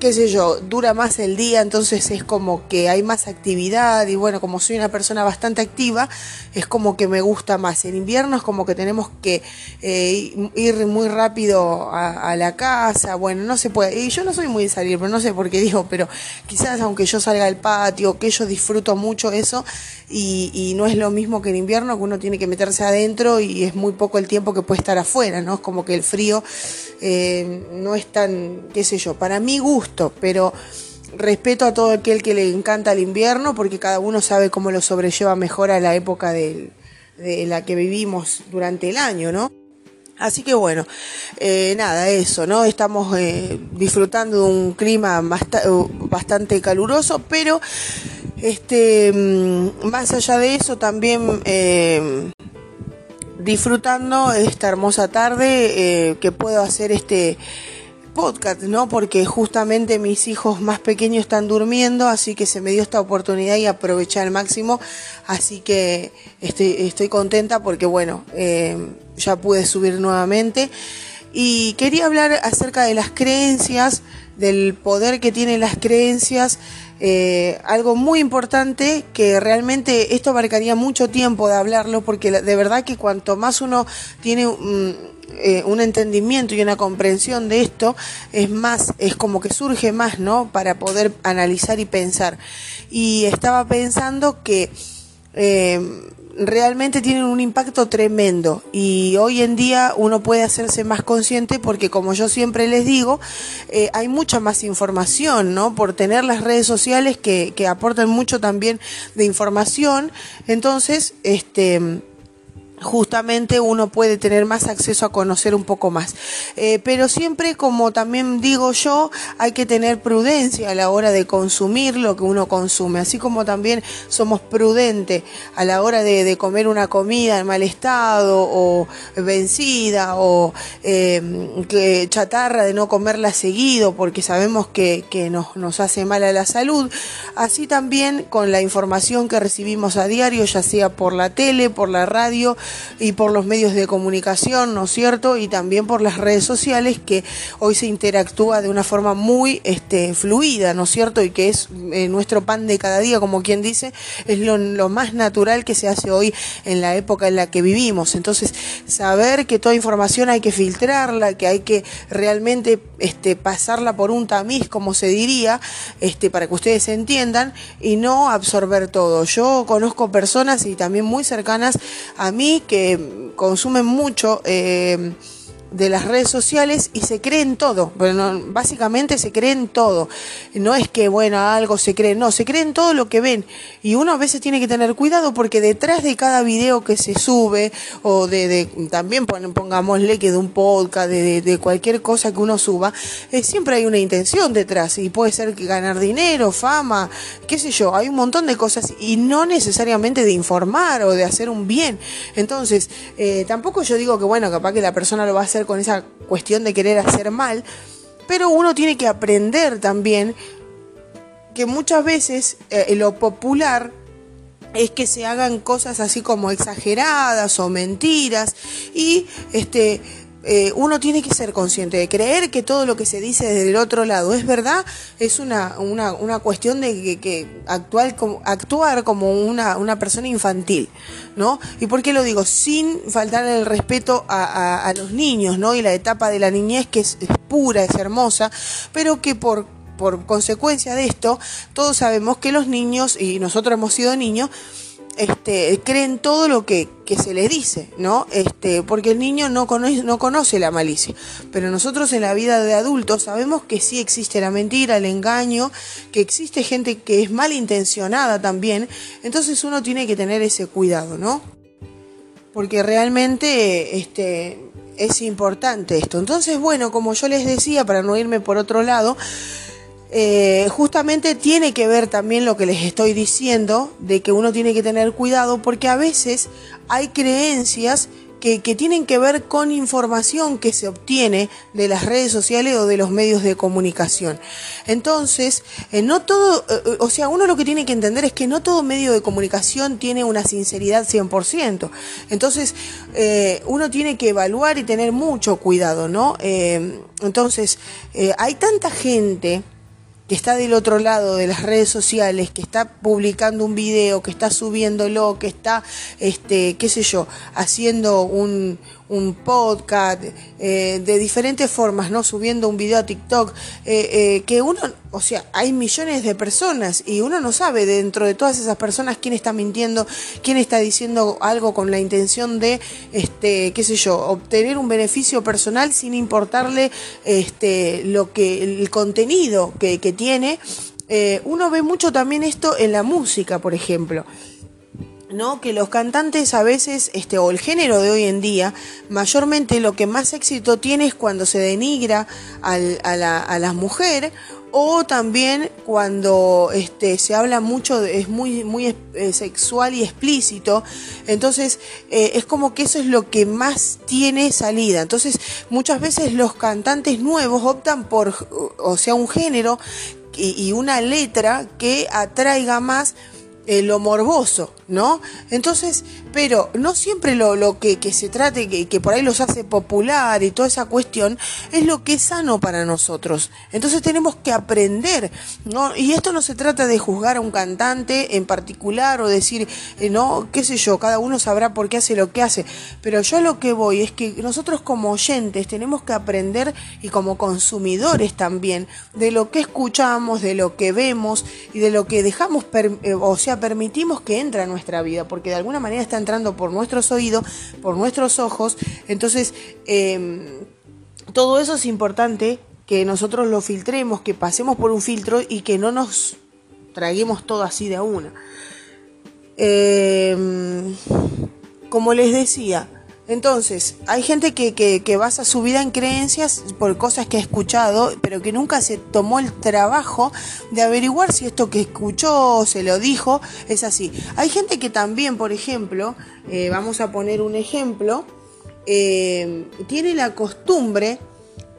qué sé yo, dura más el día, entonces es como que hay más actividad y bueno, como soy una persona bastante activa, es como que me gusta más. En invierno es como que tenemos que eh, ir muy rápido a, la casa, bueno, no se puede, y yo no soy muy de salir, pero no sé por qué digo, pero quizás aunque yo salga al patio, que yo disfruto mucho eso, y, no es lo mismo que en invierno, que uno tiene que meterse adentro y es muy poco el tiempo que puede estar afuera, ¿no? Es como que el frío eh, no es tan, qué sé yo, para mi gusto, pero respeto a todo aquel que le encanta el invierno porque cada uno sabe cómo lo sobrelleva mejor a la época de la que vivimos durante el año, ¿no? Así que bueno, eh, nada, eso, ¿no? Estamos eh, disfrutando de un clima bastante caluroso, pero este, mm, más allá de eso, también eh, disfrutando esta hermosa tarde que puedo hacer este ¿no? Porque justamente mis hijos más pequeños están durmiendo, así que se me dio esta oportunidad y aproveché al máximo. Así que estoy, estoy contenta porque, bueno, eh, ya pude subir nuevamente. Y quería hablar acerca de las creencias, del poder que tienen las creencias. Eh, algo muy importante que realmente esto abarcaría mucho tiempo de hablarlo porque de verdad que cuanto más uno tiene eh, un entendimiento y una comprensión de esto, es más, es como que surge más, ¿no? Para poder analizar y pensar. Y estaba pensando que eh, realmente tienen un impacto tremendo y hoy en día uno puede hacerse más consciente porque como yo siempre les digo, eh, hay mucha más información, ¿no? Por tener las redes sociales que, que aportan mucho también de información. Entonces, este justamente uno puede tener más acceso a conocer un poco más. Eh, pero siempre, como también digo yo, hay que tener prudencia a la hora de consumir lo que uno consume, así como también somos prudentes a la hora de, comer una comida en mal estado o vencida o eh, chatarra de no comerla seguido porque sabemos que, nos, nos hace mal a la salud, así también con la información que recibimos a diario, ya sea por la tele, por la radio, y por los medios de comunicación, ¿no es cierto? Y también por las redes sociales que hoy se interactúa de una forma muy este, fluida, ¿no es cierto? Y que es eh, nuestro pan de cada día, como quien dice, es lo, más natural que se hace hoy en la época en la que vivimos. Entonces, saber que toda información hay que filtrarla, que hay que realmente este, pasarla por un tamiz, como se diría, este, para que ustedes entiendan, y no absorber todo. Yo conozco personas y también muy cercanas a mí que consumen mucho. Eh, de las redes sociales y se creen todo. Bueno, básicamente se creen todo. No es que, bueno, algo se cree, no, se creen todo lo que ven. Y uno a veces tiene que tener cuidado porque detrás de cada video que se sube, o de, de también pongámosle que de un podcast, de, cualquier cosa que uno suba, eh, siempre hay una intención detrás. Y puede ser que ganar dinero, fama, qué sé yo, hay un montón de cosas y no necesariamente de informar o de hacer un bien. Entonces, eh, tampoco yo digo que, bueno, capaz que la persona lo va a hacer con esa cuestión de querer hacer mal, pero uno tiene que aprender también que muchas veces eh, lo popular es que se hagan cosas así como exageradas o mentiras y este eh, uno tiene que ser consciente de creer que todo lo que se dice desde el otro lado es verdad, es una, una, una cuestión de que, actuar, como, actuar como una, una, persona infantil, ¿no? ¿Y por qué lo digo? Sin faltar el respeto a, a, los niños, ¿no? Y la etapa de la niñez que es, es pura, es hermosa, pero que por por consecuencia de esto, todos sabemos que los niños, y nosotros hemos sido niños, este, creen todo lo que, se les dice, ¿no? Este, porque el niño no conoce, no conoce la malicia. Pero nosotros en la vida de adultos sabemos que sí existe la mentira, el engaño, que existe gente que es malintencionada también. Entonces uno tiene que tener ese cuidado, ¿no? Porque realmente este, es importante esto. Entonces, bueno, como yo les decía, para no irme por otro lado, eh, justamente tiene que ver también lo que les estoy diciendo, de que uno tiene que tener cuidado porque a veces hay creencias que, tienen que ver con información que se obtiene de las redes sociales o de los medios de comunicación. Entonces, eh, no todo, eh, o sea, uno lo que tiene que entender es que no todo medio de comunicación tiene una sinceridad 100%. Entonces, uno tiene que evaluar y tener mucho cuidado, ¿no? entonces, hay tanta gente que está del otro lado de las redes sociales, que está publicando un video, que está subiéndolo, que está, este, qué sé yo, haciendo un, un podcast, eh, de diferentes formas, ¿no? Subiendo un video a TikTok, eh, eh, que uno, o sea, hay millones de personas y uno no sabe dentro de todas esas personas quién está mintiendo, quién está diciendo algo con la intención de, este, qué sé yo, obtener un beneficio personal sin importarle, este, lo que, el contenido que, que tiene. uno ve mucho también esto en la música, por ejemplo. ¿No? que los cantantes a veces, este, o el género de hoy en día, mayormente lo que más éxito tiene es cuando se denigra a, la, a mujer o también cuando este, se habla mucho, es muy, muy eh, sexual y explícito, entonces eh, es como que eso es lo que más tiene salida. Entonces muchas veces los cantantes nuevos optan por, o sea, un género y, y una letra que atraiga más eh, lo morboso, ¿no? Entonces, pero no siempre lo, que, se trate, que, que, por ahí los hace popular y toda esa cuestión, es lo que es sano para nosotros. Entonces tenemos que aprender, ¿no? Y esto no se trata de juzgar a un cantante en particular o decir, eh, no, qué sé yo, cada uno sabrá por qué hace lo que hace, pero yo lo que voy es que nosotros como oyentes tenemos que aprender y como consumidores también de lo que escuchamos, de lo que vemos y de lo que dejamos, eh, o sea, permitimos que entre a nuestra vida, porque de alguna manera está entrando por nuestros oídos, por nuestros ojos. Entonces, em, todo eso es importante que nosotros lo filtremos, que pasemos por un filtro y que no nos traguemos todo así de una. Em, como les decía, entonces, hay gente que, que, basa su vida en creencias por cosas que ha escuchado, pero que nunca se tomó el trabajo de averiguar si esto que escuchó se lo dijo es así. Hay gente que también, por ejemplo, eh, vamos a poner un ejemplo, eh, tiene la costumbre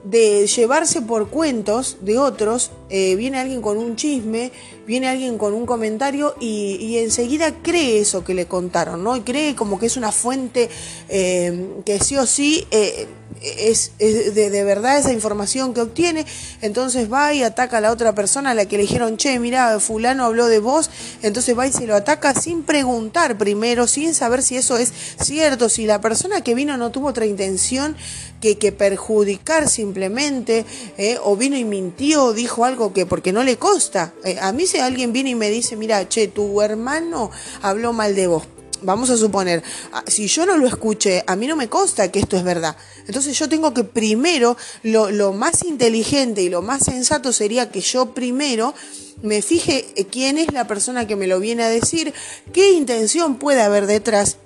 de llevarse por cuentos de otros, eh, viene alguien con un chisme, viene alguien con un comentario y, enseguida cree eso que le contaron, ¿no? Y cree como que es una fuente eh, que sí o sí eh, es, de, verdad esa información que obtiene, entonces va y ataca a la otra persona a la que le dijeron, che, mira, fulano habló de vos, entonces va y se lo ataca sin preguntar primero, sin saber si eso es cierto, si la persona que vino no tuvo otra intención que, perjudicar simplemente, eh, o vino y mintió, dijo algo que porque no le consta. A mí si alguien viene y me dice, mira, che, tu hermano habló mal de vos, vamos a suponer, ah, si yo no lo escuché, a mí no me consta que esto es verdad. Entonces yo tengo que primero, lo, lo más inteligente y lo más sensato sería que yo primero me fije quién es la persona que me lo viene a decir, qué intención puede haber detrás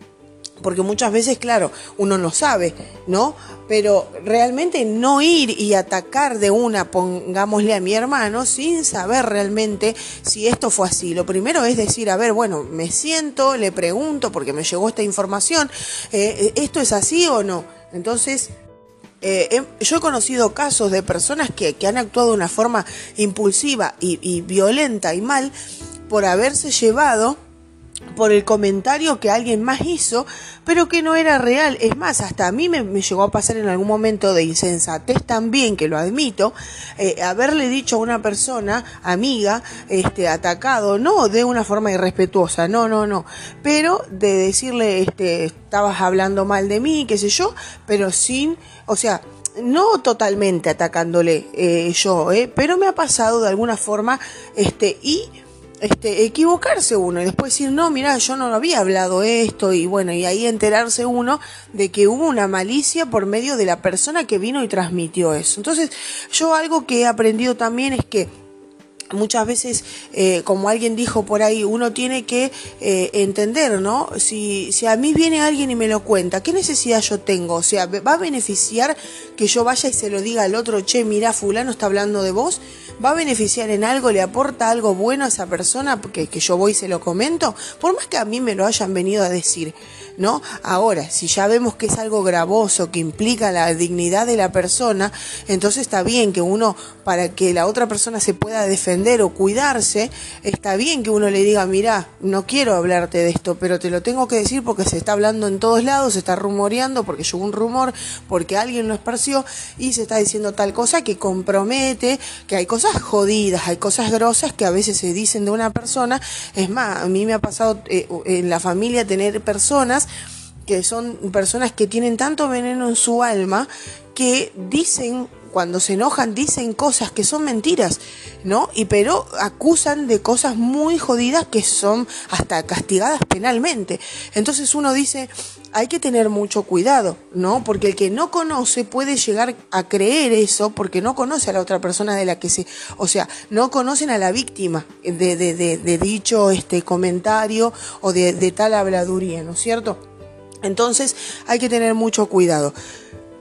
porque muchas veces, claro, uno no sabe, ¿no? Pero realmente no ir y atacar de una, pongámosle a mi hermano, sin saber realmente si esto fue así. Lo primero es decir, a ver, bueno, me siento, le pregunto, porque me llegó esta información, eh, ¿esto es así o no? Entonces, eh, yo he conocido casos de personas que, han actuado de una forma impulsiva y violenta y mal por haberse llevado por el comentario que alguien más hizo, pero que no era real. Es más, hasta a mí me, llegó a pasar en algún momento de insensatez también, que lo admito, eh, haberle dicho a una persona, amiga, este, atacado, no de una forma irrespetuosa, no, no, no, pero de decirle, este, estabas hablando mal de mí, qué sé yo, pero sin, o sea, no totalmente atacándole eh, yo, eh, pero me ha pasado de alguna forma, este, y este, equivocarse uno y después decir, no, mira, yo no había hablado esto y bueno, y ahí enterarse uno de que hubo una malicia por medio de la persona que vino y transmitió eso. Entonces, yo algo que he aprendido también es que muchas veces, eh, como alguien dijo por ahí, uno tiene que eh, entender, ¿no? Si, si a mí viene alguien y me lo cuenta, ¿qué necesidad yo tengo? O sea, ¿va a beneficiar que yo vaya y se lo diga al otro, che, mira, fulano está hablando de vos? ¿Va a beneficiar en algo? ¿Le aporta algo bueno a esa persona que, que yo voy y se lo comento? Por más que a mí me lo hayan venido a decir. ¿No? Ahora, si ya vemos que es algo gravoso, que implica la dignidad de la persona, entonces está bien que uno, para que la otra persona se pueda defender o cuidarse, está bien que uno le diga, mira, no quiero hablarte de esto, pero te lo tengo que decir porque se está hablando en todos lados, se está rumoreando, porque llegó un rumor, porque alguien lo esparció y se está diciendo tal cosa que compromete, que hay cosas jodidas, hay cosas grosas que a veces se dicen de una persona. Es más, a mí me ha pasado eh, en la familia tener personas que son personas que tienen tanto veneno en su alma que dicen cuando se enojan dicen cosas que son mentiras, ¿no? Y pero acusan de cosas muy jodidas que son hasta castigadas penalmente. Entonces uno dice, hay que tener mucho cuidado, ¿no? Porque el que no conoce puede llegar a creer eso porque no conoce a la otra persona de la que se, o sea, no conocen a la víctima de, dicho este comentario o de, tal habladuría, ¿no es cierto? Entonces hay que tener mucho cuidado.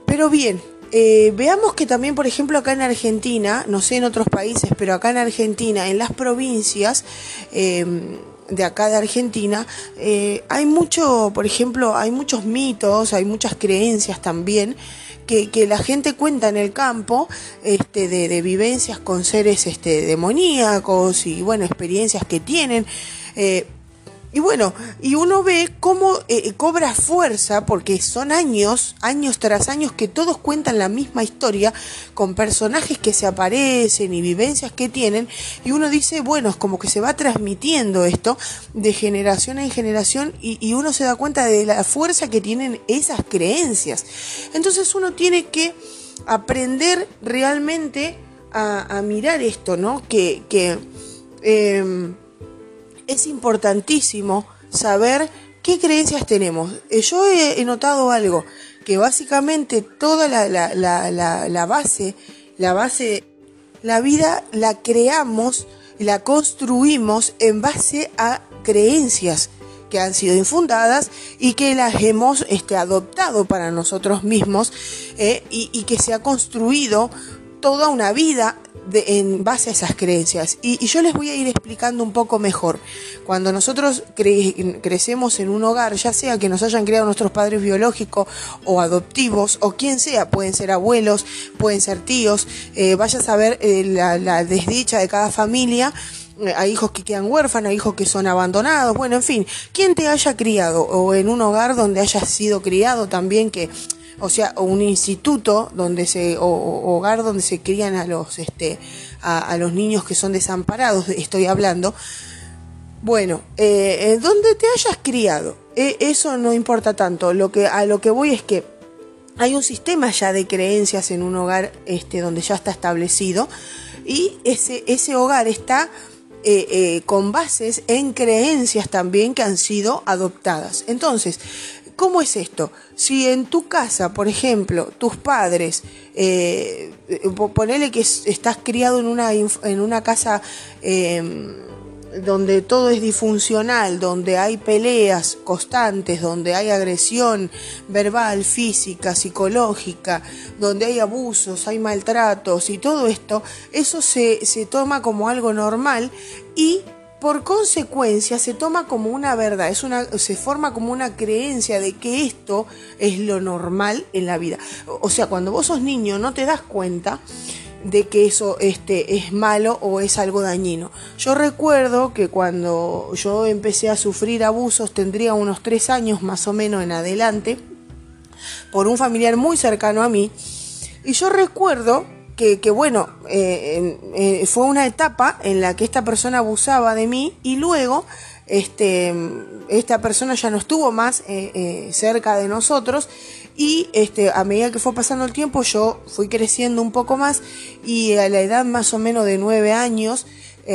Pero bien, eh, veamos que también, por ejemplo, acá en Argentina, no sé en otros países, pero acá en Argentina, en las provincias em, de acá de Argentina, eh, hay mucho, por ejemplo, hay muchos mitos, hay muchas creencias también. Que, la gente cuenta en el campo este, de, vivencias con seres este, demoníacos y bueno, experiencias que tienen. Eh, y bueno, y uno ve cómo eh, cobra fuerza, porque son años, años tras años, que todos cuentan la misma historia, con personajes que se aparecen y vivencias que tienen, y uno dice, bueno, es como que se va transmitiendo esto de generación en generación, y, uno se da cuenta de la fuerza que tienen esas creencias. Entonces uno tiene que aprender realmente a, mirar esto, ¿no? Que, que em, es importantísimo saber qué creencias tenemos. Eh, yo he, notado algo, que básicamente toda la, la, base, la base, la vida la creamos, la construimos en base a creencias que han sido infundadas y que las hemos este, adoptado para nosotros mismos eh, y, que se ha construido toda una vida en base a esas creencias. Y, yo les voy a ir explicando un poco mejor. Cuando nosotros crecemos en un hogar, ya sea que nos hayan criado nuestros padres biológicos o adoptivos, o quien sea, pueden ser abuelos, pueden ser tíos, eh, vaya a saber eh, la, desdicha de cada familia. Eh, hay hijos que quedan huérfanos, hay hijos que son abandonados, bueno, en fin, quien te haya criado o en un hogar donde hayas sido criado también que o sea, un instituto donde se, o, hogar donde se crían a los, este, a, los niños que son desamparados, estoy hablando. Bueno, eh, eh, donde te hayas criado, eh, eso no importa tanto. Lo que, a lo que voy es que hay un sistema ya de creencias en un hogar este, donde ya está establecido y ese, ese hogar está con bases en creencias también que han sido adoptadas. Entonces, ¿Cómo es esto? Si en tu casa, por ejemplo, tus padres, eh, ponele que estás criado en una, en una casa em, donde todo es disfuncional, donde hay peleas constantes, donde hay agresión verbal, física, psicológica, donde hay abusos, hay maltratos y todo esto, eso se, se toma como algo normal y por consecuencia se toma como una verdad, es una, se forma como una creencia de que esto es lo normal en la vida. O sea, cuando vos sos niño no te das cuenta de que eso este, es malo o es algo dañino. Yo recuerdo que cuando yo empecé a sufrir abusos, tendría unos tres años más o menos en adelante, por un familiar muy cercano a mí, y yo recuerdo que, bueno, eh, eh, fue una etapa en la que esta persona abusaba de mí y luego este, esta persona ya no estuvo más eh, cerca de nosotros y este, a medida que fue pasando el tiempo yo fui creciendo un poco más y a la edad más o menos de nueve años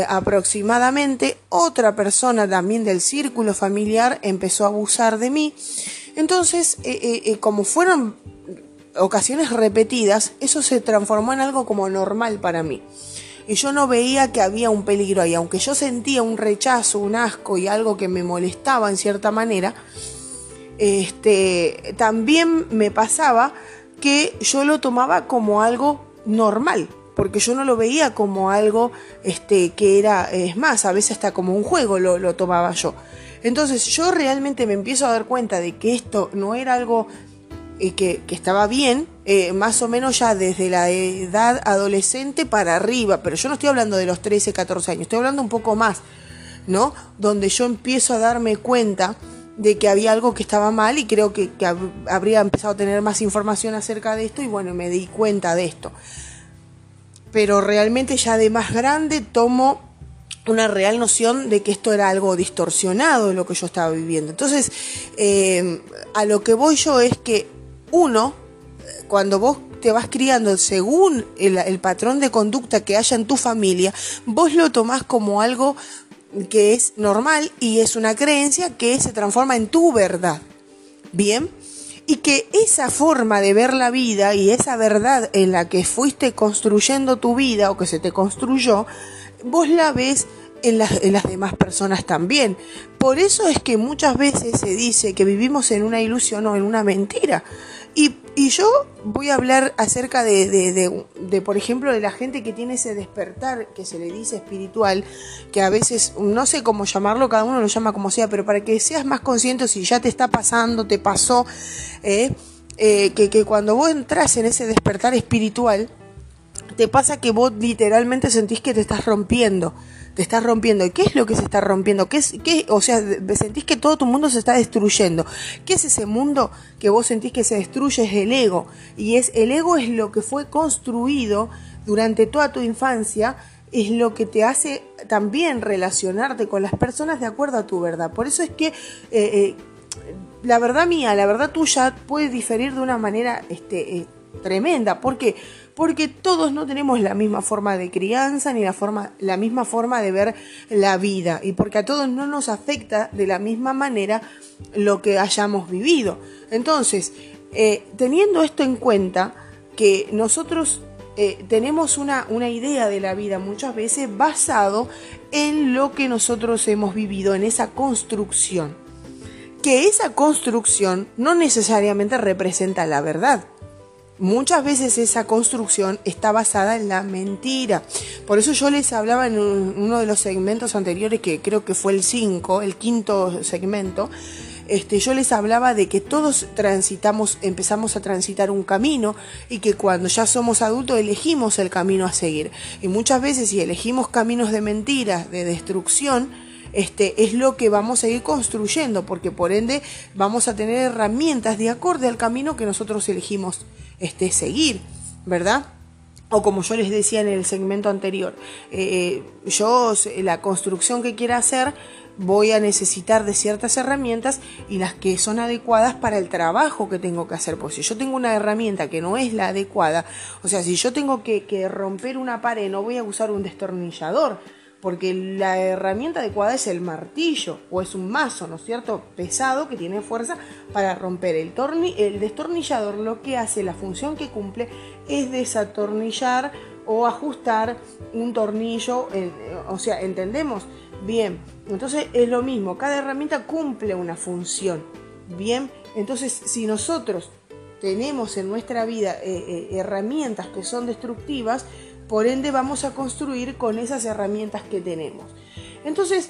aproximadamente otra persona también del círculo familiar empezó a abusar de mí. Entonces, como fueron ocasiones repetidas, eso se transformó en algo como normal para mí. Y yo no veía que había un peligro ahí, aunque yo sentía un rechazo, un asco y algo que me molestaba en cierta manera, este, también me pasaba que yo lo tomaba como algo normal, porque yo no lo veía como algo este, que era, es más, a veces hasta como un juego lo, lo tomaba yo. Entonces yo realmente me empiezo a dar cuenta de que esto no era algo y que, estaba bien, eh, más o menos ya desde la edad adolescente para arriba, pero yo no estoy hablando de los 13, 14 años, estoy hablando un poco más, ¿no? Donde yo empiezo a darme cuenta de que había algo que estaba mal y creo que, habría empezado a tener más información acerca de esto y bueno, me di cuenta de esto. Pero realmente ya de más grande tomo una real noción de que esto era algo distorsionado lo que yo estaba viviendo. Entonces, eh, a lo que voy yo es que uno, cuando vos te vas criando según el, patrón de conducta que haya en tu familia, vos lo tomás como algo que es normal y es una creencia que se transforma en tu verdad. Bien, y que esa forma de ver la vida y esa verdad en la que fuiste construyendo tu vida o que se te construyó, vos la ves en las, en las, demás personas también. Por eso es que muchas veces se dice que vivimos en una ilusión o en una mentira. Y, yo voy a hablar acerca de, por ejemplo, de la gente que tiene ese despertar que se le dice espiritual, que a veces, no sé cómo llamarlo, cada uno lo llama como sea, pero para que seas más consciente si ya te está pasando, te pasó, eh, eh, que, que cuando vos entras en ese despertar espiritual, te pasa que vos literalmente sentís que te estás rompiendo te estás rompiendo. ¿Y qué es lo que se está rompiendo? ¿Qué es, qué, o sea, sentís que todo tu mundo se está destruyendo. ¿Qué es ese mundo que vos sentís que se destruye? Es el ego. Y es, el ego es lo que fue construido durante toda tu infancia, es lo que te hace también relacionarte con las personas de acuerdo a tu verdad. Por eso es que eh, eh, la verdad mía, la verdad tuya puede diferir de una manera este, eh, tremenda. ¿Por qué? Porque todos no tenemos la misma forma de crianza ni la, forma, la misma forma de ver la vida y porque a todos no nos afecta de la misma manera lo que hayamos vivido. Entonces, eh, teniendo esto en cuenta, que nosotros eh, tenemos una, una idea de la vida muchas veces basado en lo que nosotros hemos vivido, en esa construcción. que esa construcción no necesariamente representa la verdad. Muchas veces esa construcción está basada en la mentira. Por eso yo les hablaba en uno de los segmentos anteriores, que creo que fue el 5, el quinto segmento, este, yo les hablaba de que todos transitamos, empezamos a transitar un camino y que cuando ya somos adultos elegimos el camino a seguir. Y muchas veces si elegimos caminos de mentiras, de destrucción, este, es lo que vamos a ir construyendo, porque por ende vamos a tener herramientas de acorde al camino que nosotros elegimos este, seguir, ¿verdad? o como yo les decía en el segmento anterior, eh, eh, yo la construcción que quiera hacer voy a necesitar de ciertas herramientas y las que son adecuadas para el trabajo que tengo que hacer. Pues si yo tengo una herramienta que no es la adecuada, o sea, si yo tengo que romper una pared, no voy a usar un destornillador, porque la herramienta adecuada es el martillo o es un mazo, ¿no es cierto? Pesado que tiene fuerza para romper el, el destornillador. Lo que hace, la función que cumple es desatornillar o ajustar un tornillo, o sea, ¿entendemos? Bien, entonces es lo mismo, cada herramienta cumple una función. Bien, entonces si nosotros tenemos en nuestra vida eh, eh, herramientas que son destructivas, por ende vamos a construir con esas herramientas que tenemos. Entonces,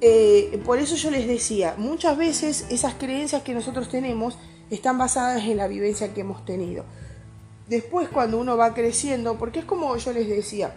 eh, por eso yo les decía, muchas veces esas creencias que nosotros tenemos están basadas en la vivencia que hemos tenido. Después cuando uno va creciendo, porque es como yo les decía,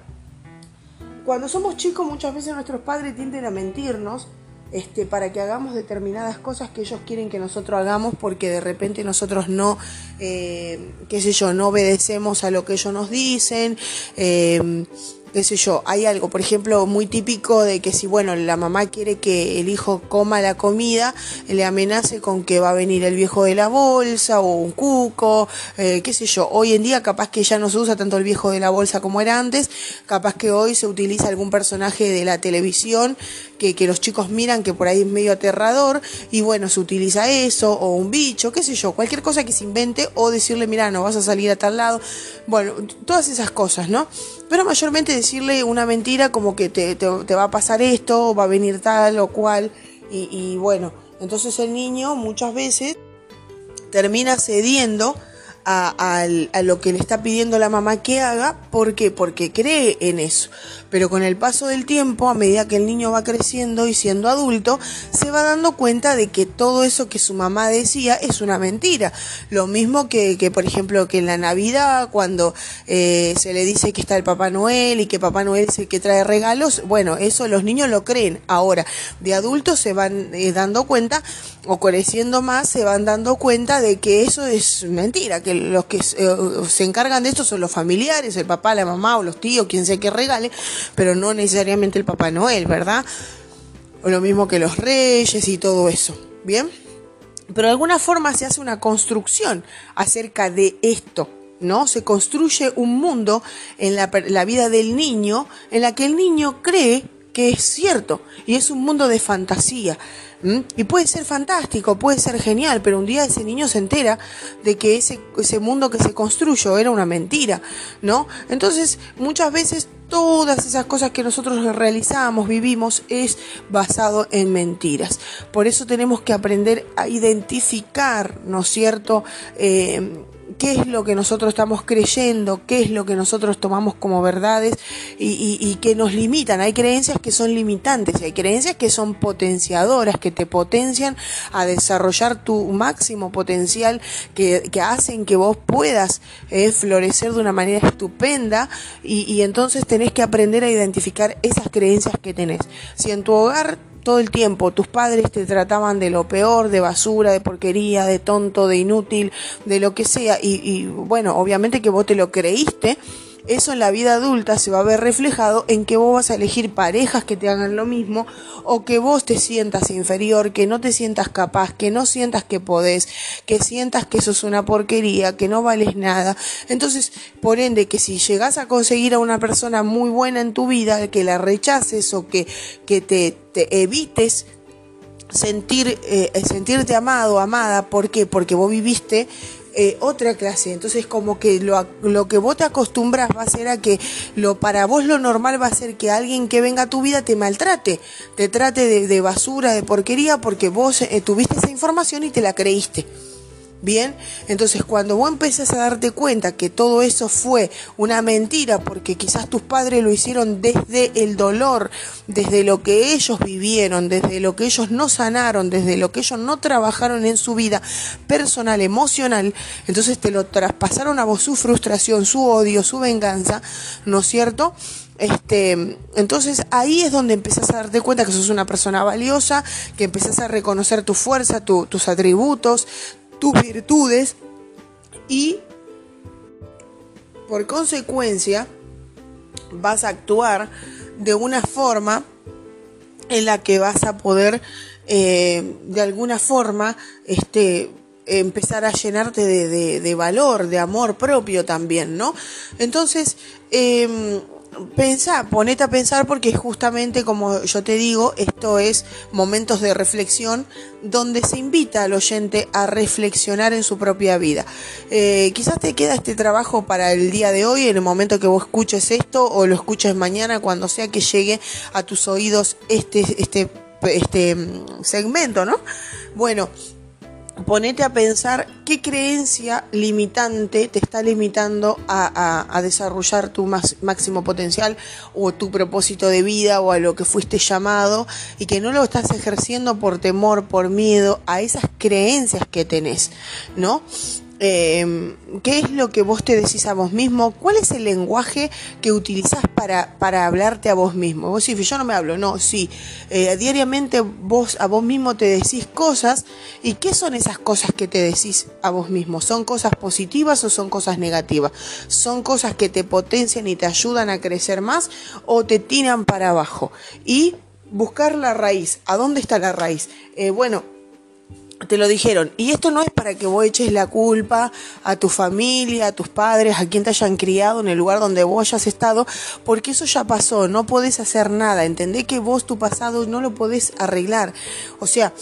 cuando somos chicos muchas veces nuestros padres tienden a mentirnos este, para que hagamos determinadas cosas que ellos quieren que nosotros hagamos porque de repente nosotros no, eh, qué sé yo, no obedecemos a lo que ellos nos dicen. Eh, qué sé yo, hay algo, por ejemplo, muy típico de que si, bueno, la mamá quiere que el hijo coma la comida, le amenace con que va a venir el viejo de la bolsa o un cuco, eh, qué sé yo. Hoy en día capaz que ya no se usa tanto el viejo de la bolsa como era antes, capaz que hoy se utiliza algún personaje de la televisión que, que los chicos miran que por ahí es medio aterrador y bueno, se utiliza eso o un bicho, qué sé yo, cualquier cosa que se invente o decirle, mira, no vas a salir a tal lado. Bueno, todas esas cosas, ¿no? Pero mayormente decirle una mentira como que te, te, va a pasar esto, va a venir tal o cual. Y, y bueno, entonces el niño muchas veces termina cediendo a, lo que le está pidiendo la mamá que haga. ¿Por qué? Porque cree en eso. Pero con el paso del tiempo, a medida que el niño va creciendo y siendo adulto, se va dando cuenta de que todo eso que su mamá decía es una mentira. Lo mismo que, que por ejemplo, que en la Navidad, cuando eh, se le dice que está el Papá Noel y que Papá Noel es el que trae regalos, bueno, eso los niños lo creen. Ahora, de adultos se van eh, dando cuenta, o creciendo más, se van dando cuenta de que eso es mentira, que los que eh, se encargan de esto son los familiares, el papá, la mamá o los tíos, quien sea que regale, pero no necesariamente el Papá Noel, ¿verdad? O lo mismo que los reyes y todo eso, ¿bien? Pero de alguna forma se hace una construcción acerca de esto, ¿no? Se construye un mundo en la, la vida del niño en la que el niño cree que es cierto y es un mundo de fantasía. Y puede ser fantástico, puede ser genial, pero un día ese niño se entera de que ese, ese mundo que se construyó era una mentira, ¿no? Entonces, muchas veces todas esas cosas que nosotros realizamos, vivimos, es basado en mentiras. Por eso tenemos que aprender a identificar, ¿no es cierto? Eh, qué es lo que nosotros estamos creyendo, qué es lo que nosotros tomamos como verdades y, y, que nos limitan. Hay creencias que son limitantes, hay creencias que son potenciadoras, que te potencian a desarrollar tu máximo potencial, que, que hacen que vos puedas eh, florecer de una manera estupenda y, y entonces tenés que aprender a identificar esas creencias que tenés. Si en tu hogar todo el tiempo tus padres te trataban de lo peor, de basura, de porquería, de tonto, de inútil, de lo que sea, y, y bueno, obviamente que vos te lo creíste, eso en la vida adulta se va a ver reflejado en que vos vas a elegir parejas que te hagan lo mismo o que vos te sientas inferior, que no te sientas capaz, que no sientas que podés, que sientas que eso es una porquería, que no vales nada. Entonces, por ende, que si llegas a conseguir a una persona muy buena en tu vida, que la rechaces o que, que te, te evites sentir, eh, sentirte amado, amada, ¿por qué? Porque vos viviste eh, otra clase. Entonces como que lo, lo, que vos te acostumbras va a ser a que lo para vos lo normal va a ser que alguien que venga a tu vida te maltrate, te trate de, basura, de porquería, porque vos eh, tuviste esa información y te la creíste. Bien, entonces cuando vos empezás a darte cuenta que todo eso fue una mentira, porque quizás tus padres lo hicieron desde el dolor, desde lo que ellos vivieron, desde lo que ellos no sanaron, desde lo que ellos no trabajaron en su vida personal, emocional, entonces te lo traspasaron a vos su frustración, su odio, su venganza, ¿no es cierto? Este, entonces ahí es donde empezás a darte cuenta que sos una persona valiosa, que empezás a reconocer tu fuerza, tus atributos, tus virtudes y por consecuencia vas a actuar de una forma en la que vas a poder eh, de alguna forma este, empezar a llenarte de, valor, de amor propio también, ¿no? Entonces, eh, Pensa, ponete a pensar porque justamente como yo te digo, esto es momentos de reflexión donde se invita al oyente a reflexionar en su propia vida. Eh, quizás te queda este trabajo para el día de hoy, en el momento que vos escuches esto o lo escuches mañana, cuando sea que llegue a tus oídos este, este, este mm, segmento, ¿no? Bueno, ponete a pensar qué creencia limitante te está limitando a, desarrollar tu máximo potencial o tu propósito de vida o a lo que fuiste llamado y que no lo estás ejerciendo por temor, por miedo a esas creencias que tenés, ¿no? Em, qué es lo que vos te decís a vos mismo, cuál es el lenguaje que utilizás para, para hablarte a vos mismo. Vos decís, yo no me hablo, no, sí. Eh, diariamente vos a vos mismo te decís cosas y qué son esas cosas que te decís a vos mismo. ¿Son cosas positivas o son cosas negativas? ¿Son cosas que te potencian y te ayudan a crecer más o te tiran para abajo? Y buscar la raíz. ¿A dónde está la raíz? Eh, bueno, te lo dijeron. Y esto no es para que vos eches la culpa a tu familia, a tus padres, a quien te hayan criado en el lugar donde vos hayas estado, porque eso ya pasó, no podés hacer nada. Entendé que vos tu pasado no lo podés arreglar. O sea,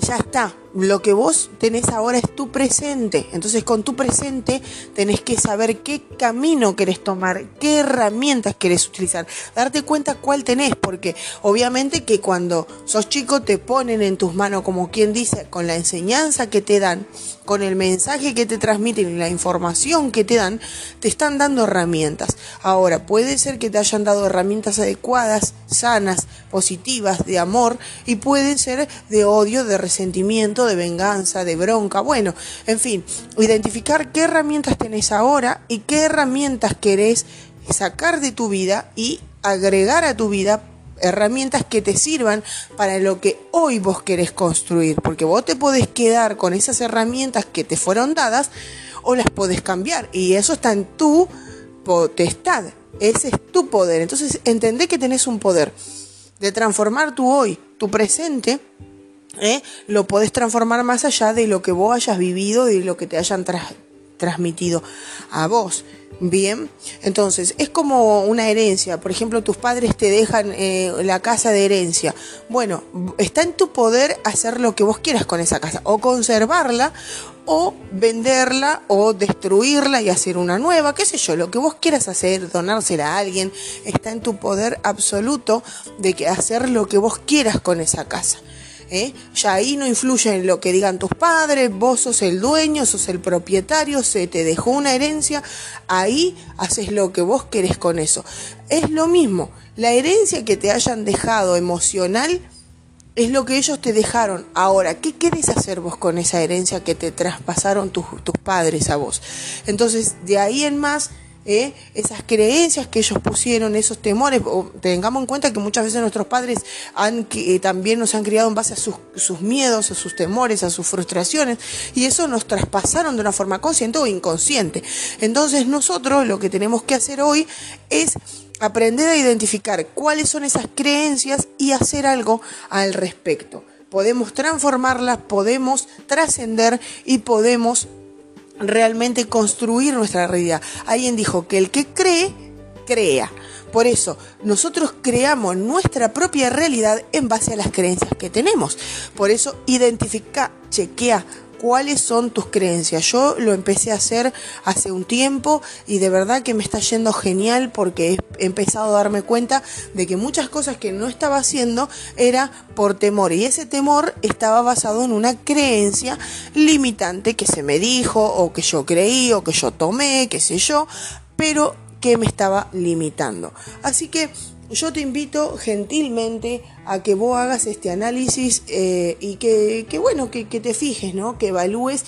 ya está. Lo que vos tenés ahora es tu presente. Entonces con tu presente tenés que saber qué camino querés tomar, qué herramientas querés utilizar, darte cuenta cuál tenés, porque obviamente que cuando sos chico te ponen en tus manos, como quien dice, con la enseñanza que te dan, con el mensaje que te transmiten y la información que te dan, te están dando herramientas. Ahora, puede ser que te hayan dado herramientas adecuadas, sanas, positivas, de amor, y pueden ser de odio, de resentimiento, de venganza, de bronca, bueno, en fin, identificar qué herramientas tenés ahora y qué herramientas querés sacar de tu vida y agregar a tu vida herramientas que te sirvan para lo que hoy vos querés construir, porque vos te podés quedar con esas herramientas que te fueron dadas o las podés cambiar y eso está en tu potestad, ese es tu poder. Entonces, entendé que tenés un poder de transformar tu hoy, tu presente, ¿eh? lo podés transformar más allá de lo que vos hayas vivido y lo que te hayan transmitido a vos. Bien, entonces es como una herencia. Por ejemplo, tus padres te dejan eh, la casa de herencia. Bueno, está en tu poder hacer lo que vos quieras con esa casa, o conservarla, o venderla, o destruirla y hacer una nueva, qué sé yo, lo que vos quieras hacer, donársela a alguien, está en tu poder absoluto de que hacer lo que vos quieras con esa casa. ¿Eh? Ya ahí no influye en lo que digan tus padres, vos sos el dueño, sos el propietario, se te dejó una herencia, ahí haces lo que vos querés con eso. Es lo mismo, la herencia que te hayan dejado emocional es lo que ellos te dejaron. Ahora, ¿qué querés hacer vos con esa herencia que te traspasaron tus, tus padres a vos? Entonces, de ahí en más ¿eh? esas creencias que ellos pusieron, esos temores. tengamos en cuenta que muchas veces nuestros padres han, eh, también nos han criado en base a sus, sus, miedos, a sus temores, a sus frustraciones, y eso nos traspasaron de una forma consciente o inconsciente. Entonces nosotros lo que tenemos que hacer hoy es aprender a identificar cuáles son esas creencias y hacer algo al respecto. Podemos transformarlas, podemos trascender y podemos realmente construir nuestra realidad. Alguien dijo que el que cree, crea. Por eso, nosotros creamos nuestra propia realidad en base a las creencias que tenemos. Por eso, identifica, chequea, cuáles son tus creencias. Yo lo empecé a hacer hace un tiempo y de verdad que me está yendo genial porque he empezado a darme cuenta de que muchas cosas que no estaba haciendo era por temor y ese temor estaba basado en una creencia limitante que se me dijo o que yo creí o que yo tomé, qué sé yo, pero que me estaba limitando. Así que yo te invito gentilmente a que vos hagas este análisis eh, y que, bueno, que, que, te fijes, ¿no? Que evalúes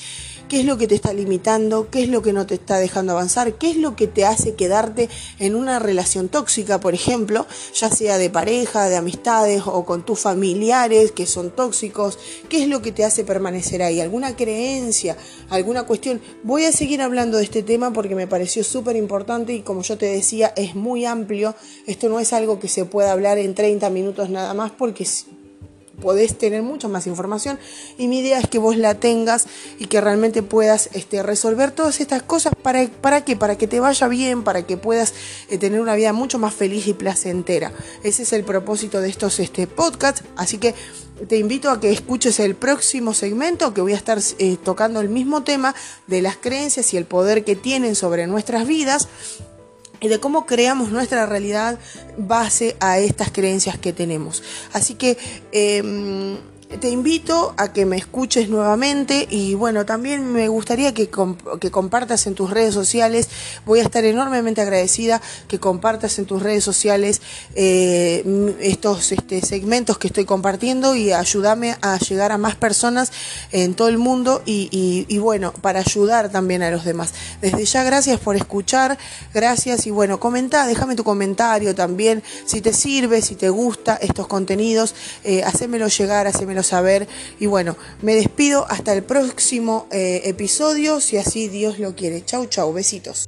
qué es lo que te está limitando, qué es lo que no te está dejando avanzar, qué es lo que te hace quedarte en una relación tóxica, por ejemplo, ya sea de pareja, de amistades o con tus familiares que son tóxicos, qué es lo que te hace permanecer ahí, alguna creencia, alguna cuestión. Voy a seguir hablando de este tema porque me pareció súper importante y como yo te decía, es muy amplio. Esto no es algo que se pueda hablar en 30 minutos nada más porque podés tener mucha más información. Y mi idea es que vos la tengas y que realmente puedas este, resolver todas estas cosas. Para, para qué, para que te vaya bien, para que puedas eh, tener una vida mucho más feliz y placentera. Ese es el propósito de estos este, podcasts, así que te invito a que escuches el próximo segmento que voy a estar eh, tocando el mismo tema de las creencias y el poder que tienen sobre nuestras vidas y de cómo creamos nuestra realidad base a estas creencias que tenemos. Así que em, te invito a que me escuches nuevamente y bueno, también me gustaría que, que, compartas en tus redes sociales. Voy a estar enormemente agradecida que compartas en tus redes sociales eh, estos este, segmentos que estoy compartiendo y ayúdame a llegar a más personas en todo el mundo y, y bueno, para ayudar también a los demás. Desde ya, gracias por escuchar, gracias y bueno, comenta, déjame tu comentario también, si te sirve, si te gusta estos contenidos, eh, hacémelo llegar, saber. Y bueno, me despido hasta el próximo eh, episodio, si así Dios lo quiere. Chau, chau, besitos.